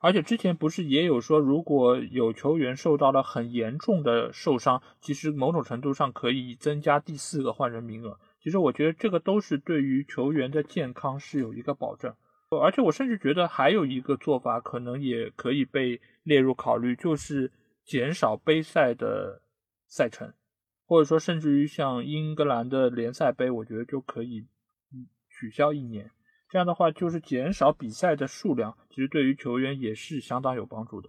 而且之前不是也有说，如果有球员受到了很严重的受伤，其实某种程度上可以增加第四个换人名额。其实我觉得这个都是对于球员的健康是有一个保证。而且我甚至觉得还有一个做法可能也可以被列入考虑，就是减少杯赛的赛程，或者说甚至于像英格兰的联赛杯，我觉得就可以取消一年。这样的话，就是减少比赛的数量，其实对于球员也是相当有帮助的。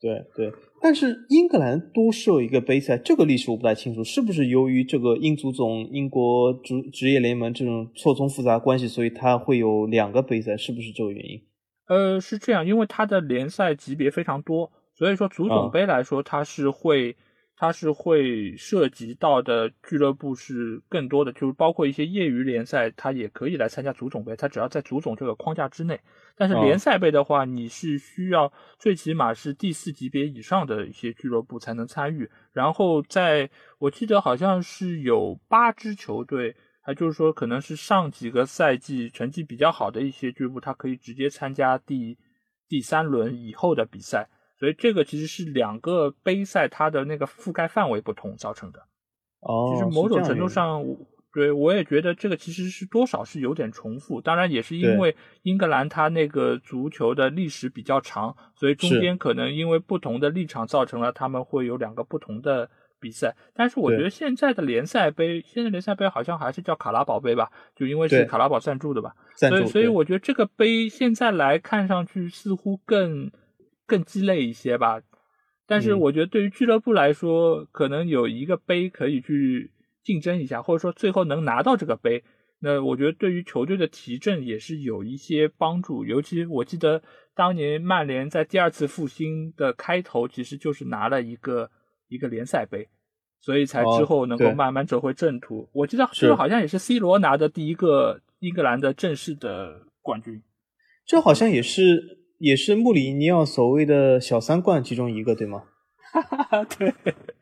对对，但是英格兰多设一个杯赛，这个历史我不太清楚，是不是由于这个英足总、英国职职业联盟这种错综复杂关系，所以它会有两个杯赛，是不是这个原因？呃，是这样，因为它的联赛级别非常多，所以说足总杯来说，它是会。它是会涉及到的俱乐部是更多的，就是包括一些业余联赛，它也可以来参加足总杯，它只要在足总这个框架之内。但是联赛杯的话，你是需要最起码是第四级别以上的一些俱乐部才能参与。然后在我记得好像是有八支球队，还就是说可能是上几个赛季成绩比较好的一些俱乐部，他可以直接参加第第三轮以后的比赛。所以这个其实是两个杯赛它的那个覆盖范围不同造成的。哦，其实某种程度上，对我也觉得这个其实是多少是有点重复。当然也是因为英格兰它那个足球的历史比较长，所以中间可能因为不同的立场造成了他们会有两个不同的比赛。但是我觉得现在的联赛杯，现在联赛杯好像还是叫卡拉宝杯吧，就因为是卡拉宝赞助的吧。所以所以我觉得这个杯现在来看上去似乎更更鸡肋一些吧。但是我觉得对于俱乐部来说，可能有一个杯可以去竞争一下，或者说最后能拿到这个杯。那我觉得对于球队的提振也是有一些帮助，尤其我记得当年曼联在第二次复兴的开头，其实就是拿了一个一个联赛杯，所以才之后能够慢慢走回正途。我记得这好像也是 C 罗拿的第一个英格兰的正式的冠军，这好像也是也是穆里尼奥所谓的小三冠其中一个，对吗？哈哈，对，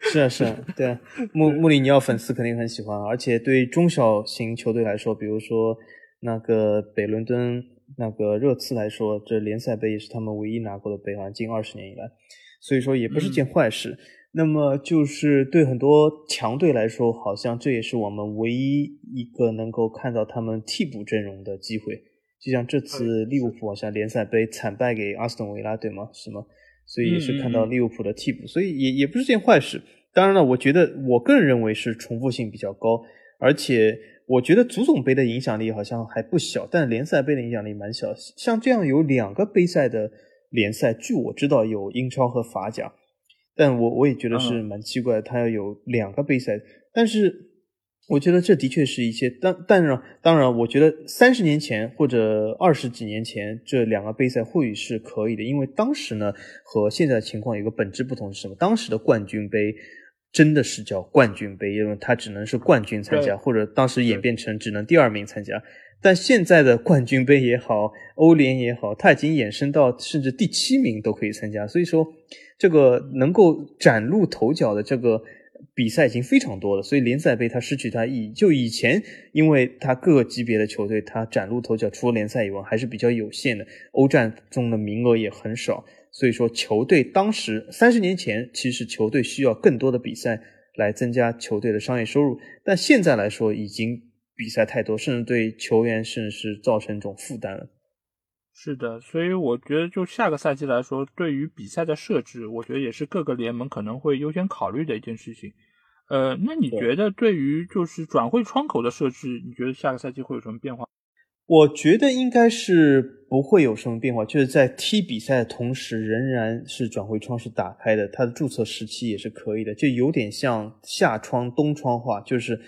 是啊，是啊，对，穆穆里尼奥粉丝肯定很喜欢，而且对中小型球队来说，比如说那个北伦敦那个热刺来说，这联赛杯也是他们唯一拿过的杯，好像近二十年以来，所以说也不是件坏事。那么就是对很多强队来说，好像这也是我们唯一一个能够看到他们替补阵容的机会，就像这次利物浦好像联赛杯惨败给阿斯顿维拉，对吗？是吗？所以也是看到利物浦的替补，所以也也不是件坏事。当然了，我觉得我个人认为是重复性比较高，而且我觉得足总杯的影响力好像还不小，但联赛杯的影响力蛮小。像这样有两个杯赛的联赛，据我知道有英超和法甲，但我我也觉得是蛮奇怪，他要有两个杯赛，但是。我觉得这的确是一些，但但是当然，我觉得三十年前或者二十几年前这两个杯赛或许是可以的，因为当时呢和现在的情况有个本质不同是什么？当时的冠军杯真的是叫冠军杯，因为它只能是冠军参加，或者当时演变成只能第二名参加。但现在的冠军杯也好，欧联也好，它已经衍生到甚至第七名都可以参加，所以说这个能够崭露头角的这个。比赛已经非常多了，所以联赛杯它失去它意义。就以前，因为它各个级别的球队它崭露头角，除了联赛以外还是比较有限的，欧战中的名额也很少。所以说，球队当时三十年前，其实球队需要更多的比赛来增加球队的商业收入，但现在来说，已经比赛太多，甚至对球员甚至是造成一种负担了。是的，所以我觉得就下个赛季来说，对于比赛的设置，我觉得也是各个联盟可能会优先考虑的一件事情。呃，那你觉得对于就是转会窗口的设置，你觉得下个赛季会有什么变化？我觉得应该是不会有什么变化，就是在踢比赛的同时，仍然是转会窗是打开的，它的注册时期也是可以的，就有点像夏窗冬窗化，就是。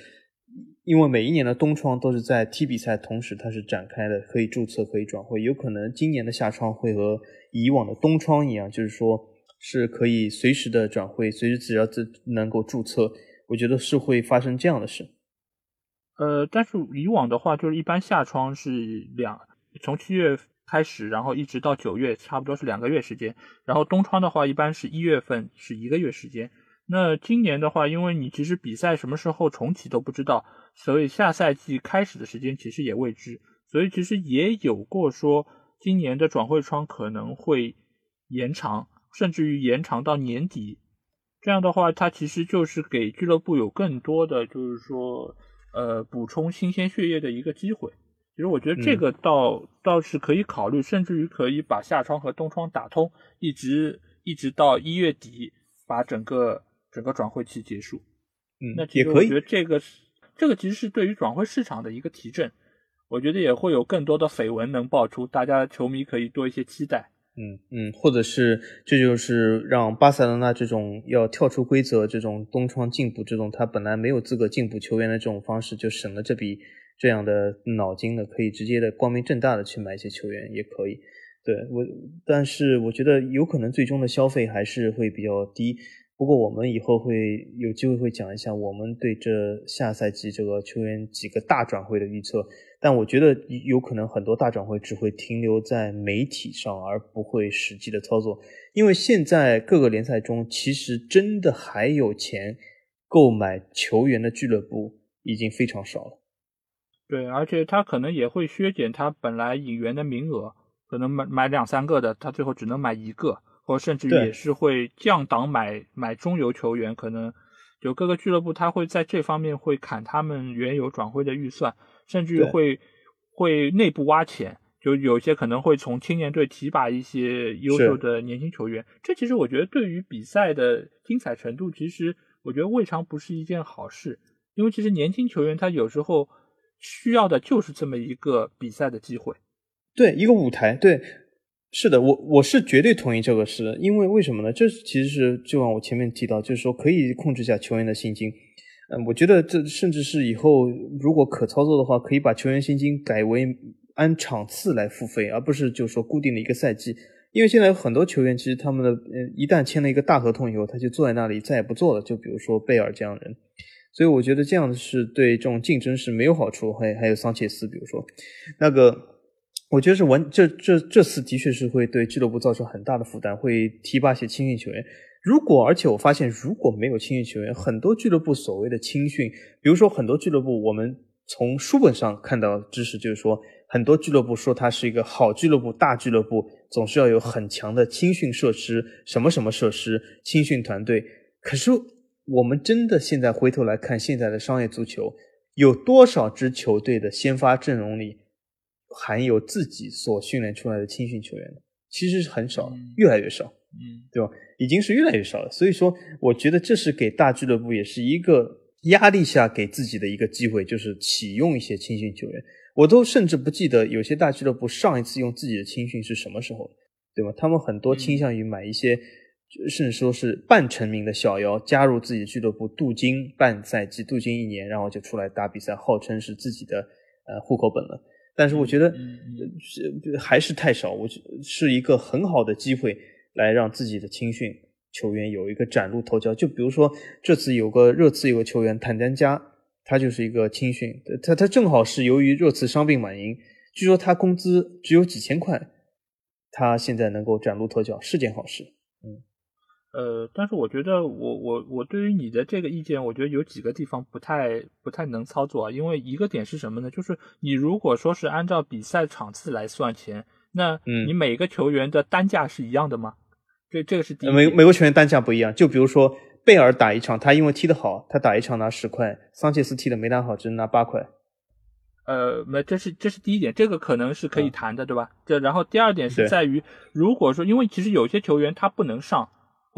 因为每一年的冬窗都是在踢比赛同时，它是展开的，可以注册，可以转会。有可能今年的夏窗会和以往的冬窗一样，就是说是可以随时的转会，随时只要自能够注册。我觉得是会发生这样的事。呃，但是以往的话，就是一般夏窗是两从七月开始，然后一直到九月，差不多是两个月时间。然后冬窗的话，一般是一月份是一个月时间。那今年的话，因为你其实比赛什么时候重启都不知道，所以下赛季开始的时间其实也未知，所以其实也有过说今年的转会窗可能会延长，甚至于延长到年底。这样的话，它其实就是给俱乐部有更多的就是说呃补充新鲜血液的一个机会。其实我觉得这个倒倒是可以考虑，甚至于可以把夏窗和冬窗打通，一直一直到一月底把整个。整个转会期结束，嗯，那其实我觉得这个是这个其实是对于转会市场的一个提振，我觉得也会有更多的绯闻能爆出，大家球迷可以多一些期待。嗯嗯，或者是这就是让巴塞罗那这种要跳出规则、这种东窗进补这种他本来没有资格进补球员的这种方式，就省了这笔这样的脑筋了，可以直接的光明正大的去买一些球员也可以。对我，但是我觉得有可能最终的消费还是会比较低。不过我们以后会有机会会讲一下我们对这下赛季这个球员几个大转会的预测，但我觉得有可能很多大转会只会停留在媒体上，而不会实际的操作，因为现在各个联赛中其实真的还有钱购买球员的俱乐部已经非常少了。对，而且他可能也会削减他本来引援的名额，可能买买两三个的，他最后只能买一个。或甚至也是会降档买买中游球员，可能就各个俱乐部他会在这方面会砍他们原有转会的预算，甚至会会内部挖潜，就有些可能会从青年队提拔一些优秀的年轻球员。这其实我觉得对于比赛的精彩程度，其实我觉得未尝不是一件好事，因为其实年轻球员他有时候需要的就是这么一个比赛的机会，对，一个舞台，对，是的，我我是绝对同意这个事的，因为为什么呢？这其实是就像我前面提到，就是说可以控制一下球员的薪金。嗯，我觉得这甚至是以后如果可操作的话，可以把球员薪金改为按场次来付费，而不是就是说固定的一个赛季。因为现在有很多球员，其实他们的嗯一旦签了一个大合同以后，他就坐在那里再也不做了。就比如说贝尔这样的人，所以我觉得这样是对这种竞争是没有好处。还还有桑切斯，比如说那个，我觉得是完这这这次的确是会对俱乐部造成很大的负担，会提拔一些青训球员。如果，而且我发现，如果没有青训球员，很多俱乐部所谓的青训，比如说很多俱乐部，我们从书本上看到知识，就是说很多俱乐部说它是一个好俱乐部、大俱乐部，总是要有很强的青训设施，什么什么设施、青训团队。可是我们真的现在回头来看，现在的商业足球，有多少支球队的先发阵容里含有自己所训练出来的青训球员的？其实是很少，越来越少。嗯，对吧？已经是越来越少了。所以说，我觉得这是给大俱乐部也是一个压力下给自己的一个机会，就是启用一些青训球员。我都甚至不记得有些大俱乐部上一次用自己的青训是什么时候，对吧？他们很多倾向于买一些，甚至说是半成名的小妖加入自己的俱乐部镀金半赛季、镀金一年，然后就出来打比赛，号称是自己的呃户口本了。但是我觉得是还是太少，我觉是一个很好的机会。来让自己的青训球员有一个崭露头角，就比如说这次有个热刺有个球员坦丹加，他就是一个青训，他他正好是由于热刺伤病满营，据说他工资只有几千块，他现在能够崭露头角是件好事。嗯，呃，但是我觉得我我我对于你的这个意见，我觉得有几个地方不太不太能操作啊，因为一个点是什么呢？就是你如果说是按照比赛场次来算钱，那你每个球员的单价是一样的吗？这这个是第每每个球员单价不一样，就比如说贝尔打一场，他因为踢得好，他打一场拿十块；桑切斯踢的没打好，只能拿八块。呃，没，这是这是第一点，这个可能是可以谈的，对吧？这然后第二点是在于，如果说因为其实有些球员他不能上，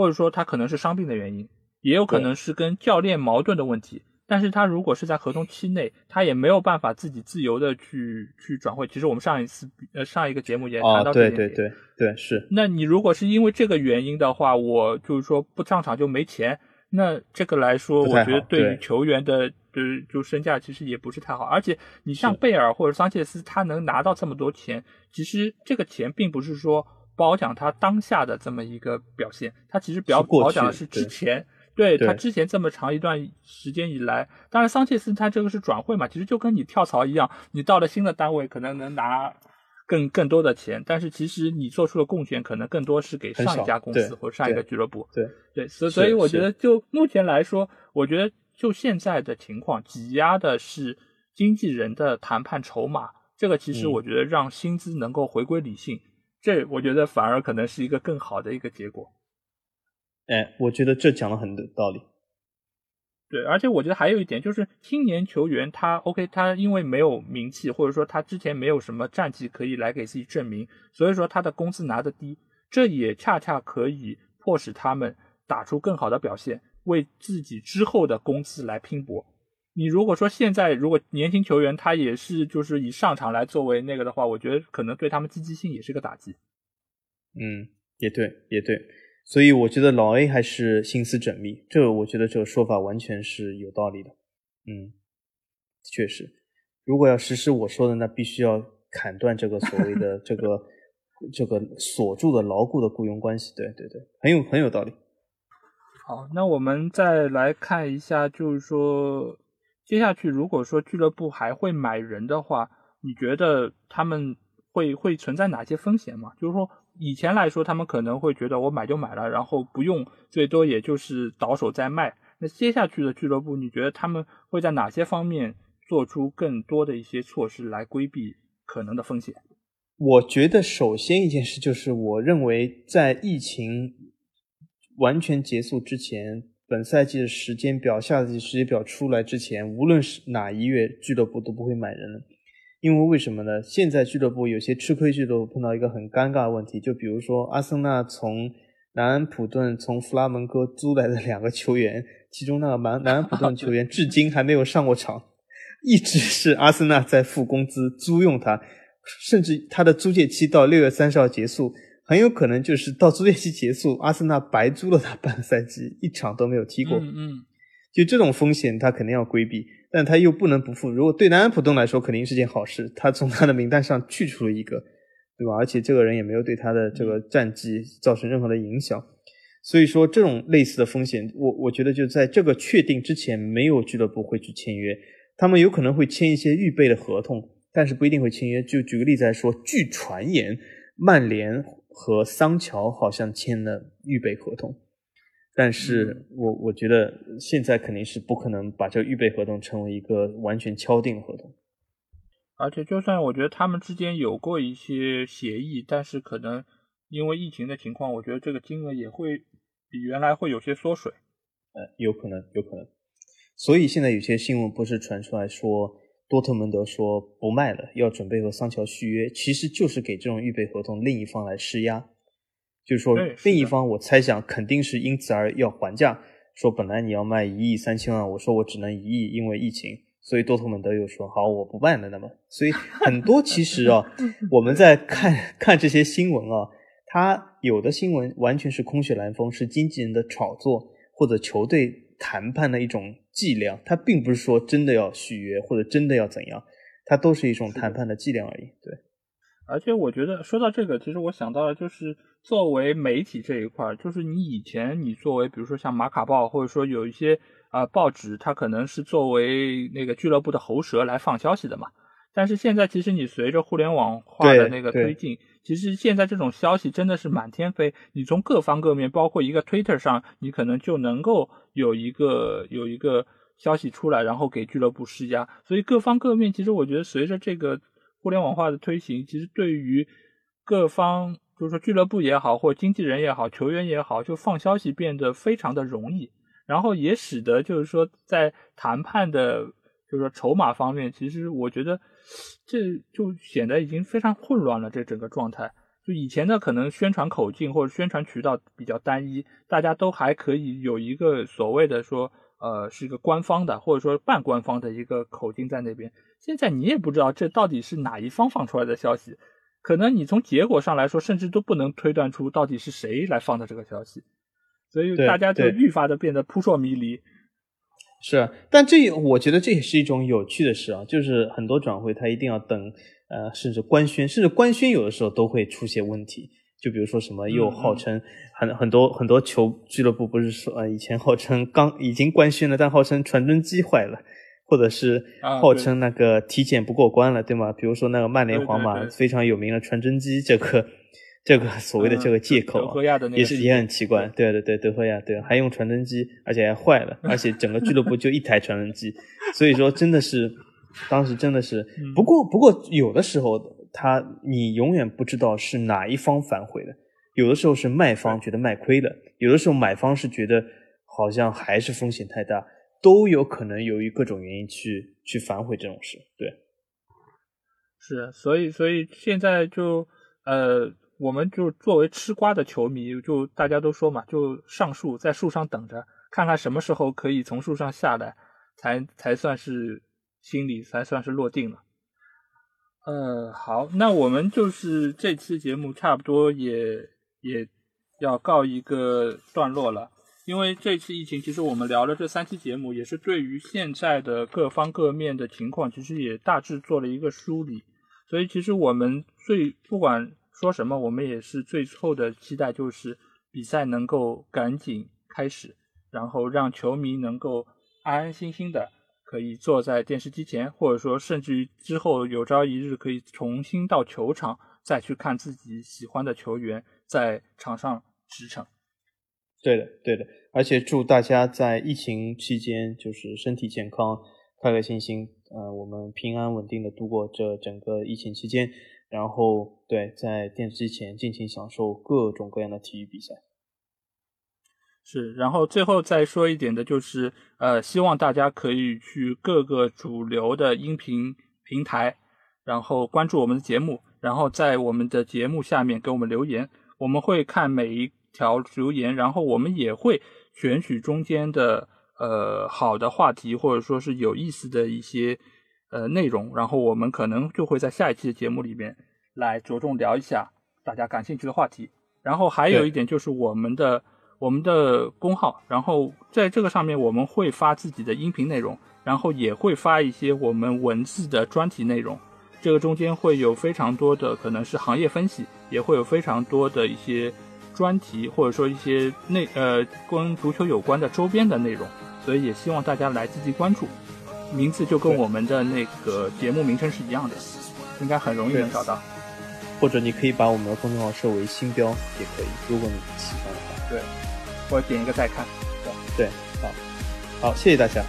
或者说他可能是伤病的原因，也有可能是跟教练矛盾的问题。但是他如果是在合同期内，他也没有办法自己自由的去去转会。其实我们上一次呃上一个节目也谈到这点。对对对对是。那你如果是因为这个原因的话，我就是说不上场就没钱，那这个来说，我觉得对于球员的就是就身价其实也不是太好。而且你像贝尔或者桑切斯，他能拿到这么多钱，其实这个钱并不是说褒奖他当下的这么一个表现，他其实比较褒奖的是之前。对。他之前这么长一段时间以来，当然桑切斯他这个是转会嘛，其实就跟你跳槽一样，你到了新的单位可能能拿更更多的钱，但是其实你做出的贡献可能更多是给上一家公司或者上一个俱乐部。对。对，所所以我觉得就目前来说，我觉得就现在的情况，挤压的是经纪人的谈判筹码，这个其实我觉得让薪资能够回归理性，这我觉得反而可能是一个更好的一个结果。哎，我觉得这讲了很多道理。对，而且我觉得还有一点就是，青年球员他 OK，他因为没有名气，或者说他之前没有什么战绩可以来给自己证明，所以说他的工资拿的低，这也恰恰可以迫使他们打出更好的表现，为自己之后的工资来拼搏。你如果说现在如果年轻球员他也是就是以上场来作为那个的话，我觉得可能对他们积极性也是个打击。嗯，也对，也对。所以我觉得老 A 还是心思缜密，这我觉得这个说法完全是有道理的。嗯，确实，如果要实施我说的，那必须要砍断这个所谓的 这个这个锁住的牢固的雇佣关系。对对对，很有很有道理。好，那我们再来看一下，就是说接下去如果说俱乐部还会买人的话，你觉得他们会会存在哪些风险吗？就是说。以前来说，他们可能会觉得我买就买了，然后不用，最多也就是倒手再卖。那接下去的俱乐部，你觉得他们会在哪些方面做出更多的一些措施来规避可能的风险？我觉得首先一件事就是，我认为在疫情完全结束之前，本赛季的时间表、下赛季时间表出来之前，无论是哪一月，俱乐部都不会买人了。因为为什么呢？现在俱乐部有些吃亏俱乐部碰到一个很尴尬的问题，就比如说阿森纳从南安普顿、从弗拉门戈租来的两个球员，其中那个南南安普顿球员至今还没有上过场，一直是阿森纳在付工资租用他，甚至他的租借期到六月三十号结束，很有可能就是到租借期结束，阿森纳白租了他半个赛季，一场都没有踢过。嗯嗯，就这种风险他肯定要规避，但他又不能不付。如果对南安普顿来说肯定是件好事，他从他的名单上去除了一个。对吧？而且这个人也没有对他的这个战绩造成任何的影响，所以说这种类似的风险，我我觉得就在这个确定之前，没有俱乐部会去签约，他们有可能会签一些预备的合同，但是不一定会签约。就举个例子来说，据传言，曼联和桑乔好像签了预备合同，但是我我觉得现在肯定是不可能把这个预备合同成为一个完全敲定的合同。而且，就算我觉得他们之间有过一些协议，但是可能因为疫情的情况，我觉得这个金额也会比原来会有些缩水。呃，有可能，有可能。所以现在有些新闻不是传出来说，多特蒙德说不卖了，要准备和桑乔续约，其实就是给这种预备合同另一方来施压，就是说另一方，我猜想肯定是因此而要还价，说本来你要卖一亿三千万，我说我只能一亿，因为疫情。所以多特蒙德又说好，我不卖了。那么，所以很多其实啊，我们在看看这些新闻啊，它有的新闻完全是空穴来风，是经纪人的炒作或者球队谈判的一种伎俩。它并不是说真的要续约或者真的要怎样，它都是一种谈判的伎俩而已。对。而且我觉得说到这个，其实我想到了，就是作为媒体这一块，就是你以前你作为比如说像马卡报，或者说有一些。啊，报纸它可能是作为那个俱乐部的喉舌来放消息的嘛。但是现在其实你随着互联网化的那个推进，其实现在这种消息真的是满天飞。你从各方各面，包括一个 Twitter 上，你可能就能够有一个有一个消息出来，然后给俱乐部施压。所以各方各面，其实我觉得随着这个互联网化的推行，其实对于各方，就是说俱乐部也好，或经纪人也好，球员也好，就放消息变得非常的容易。然后也使得就是说，在谈判的，就是说筹码方面，其实我觉得这就显得已经非常混乱了。这整个状态，就以前的可能宣传口径或者宣传渠道比较单一，大家都还可以有一个所谓的说，呃，是一个官方的或者说半官方的一个口径在那边。现在你也不知道这到底是哪一方放出来的消息，可能你从结果上来说，甚至都不能推断出到底是谁来放的这个消息。所以大家就愈发的变得扑朔迷离。是啊，但这我觉得这也是一种有趣的事啊，就是很多转会他一定要等，呃，甚至官宣，甚至官宣有的时候都会出现问题。就比如说什么又号称很很多很多球俱乐部不是说呃，以前号称刚已经官宣了，但号称传真机坏了，或者是号称那个体检不过关了，对吗？比如说那个曼联、皇马非常有名的传真机这个。这个所谓的这个借口也是也很奇怪，对。对对，德赫亚对，还用传真机，而且还坏了，而且 整个俱乐部就一台传真机，所以说真的是，当时真的是，不过不过有的时候他你永远不知道是哪一方反悔的，有的时候是卖方觉得卖亏了，有的时候买方是觉得好像还是风险太大，都有可能由于各种原因去去反悔这种事，对，是，所以所以现在就呃。我们就作为吃瓜的球迷，就大家都说嘛，就上树，在树上等着，看看什么时候可以从树上下来，才才算是心里才算是落定了。呃，好，那我们就是这期节目差不多也也要告一个段落了，因为这次疫情，其实我们聊了这三期节目，也是对于现在的各方各面的情况，其实也大致做了一个梳理。所以，其实我们最不管。说什么，我们也是最后的期待，就是比赛能够赶紧开始，然后让球迷能够安安心心的可以坐在电视机前，或者说甚至于之后有朝一日可以重新到球场再去看自己喜欢的球员在场上驰骋。对的，对的，而且祝大家在疫情期间就是身体健康，开开心心，呃，我们平安稳定的度过这整个疫情期间。然后，对，在电视机前尽情享受各种各样的体育比赛。是，然后最后再说一点的就是，呃，希望大家可以去各个主流的音频平台，然后关注我们的节目，然后在我们的节目下面给我们留言，我们会看每一条留言，然后我们也会选取中间的呃好的话题，或者说是有意思的一些呃内容，然后我们可能就会在下一期的节目里面来着重聊一下大家感兴趣的话题。然后还有一点就是我们的我们的公号，然后在这个上面我们会发自己的音频内容，然后也会发一些我们文字的专题内容。这个中间会有非常多的可能是行业分析，也会有非常多的一些专题，或者说一些内呃跟足球有关的周边的内容，所以也希望大家来积极关注。名字就跟我们的那个节目名称是一样的，应该很容易能找到。或者你可以把我们的公众号设为星标也可以，如果你喜欢的话。对，或者点一个再看。对，好，好，谢谢大家。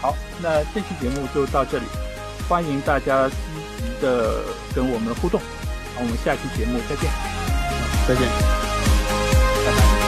好，那这期节目就到这里。欢迎大家积极的跟我们互动，好，我们下期节目再见，再见。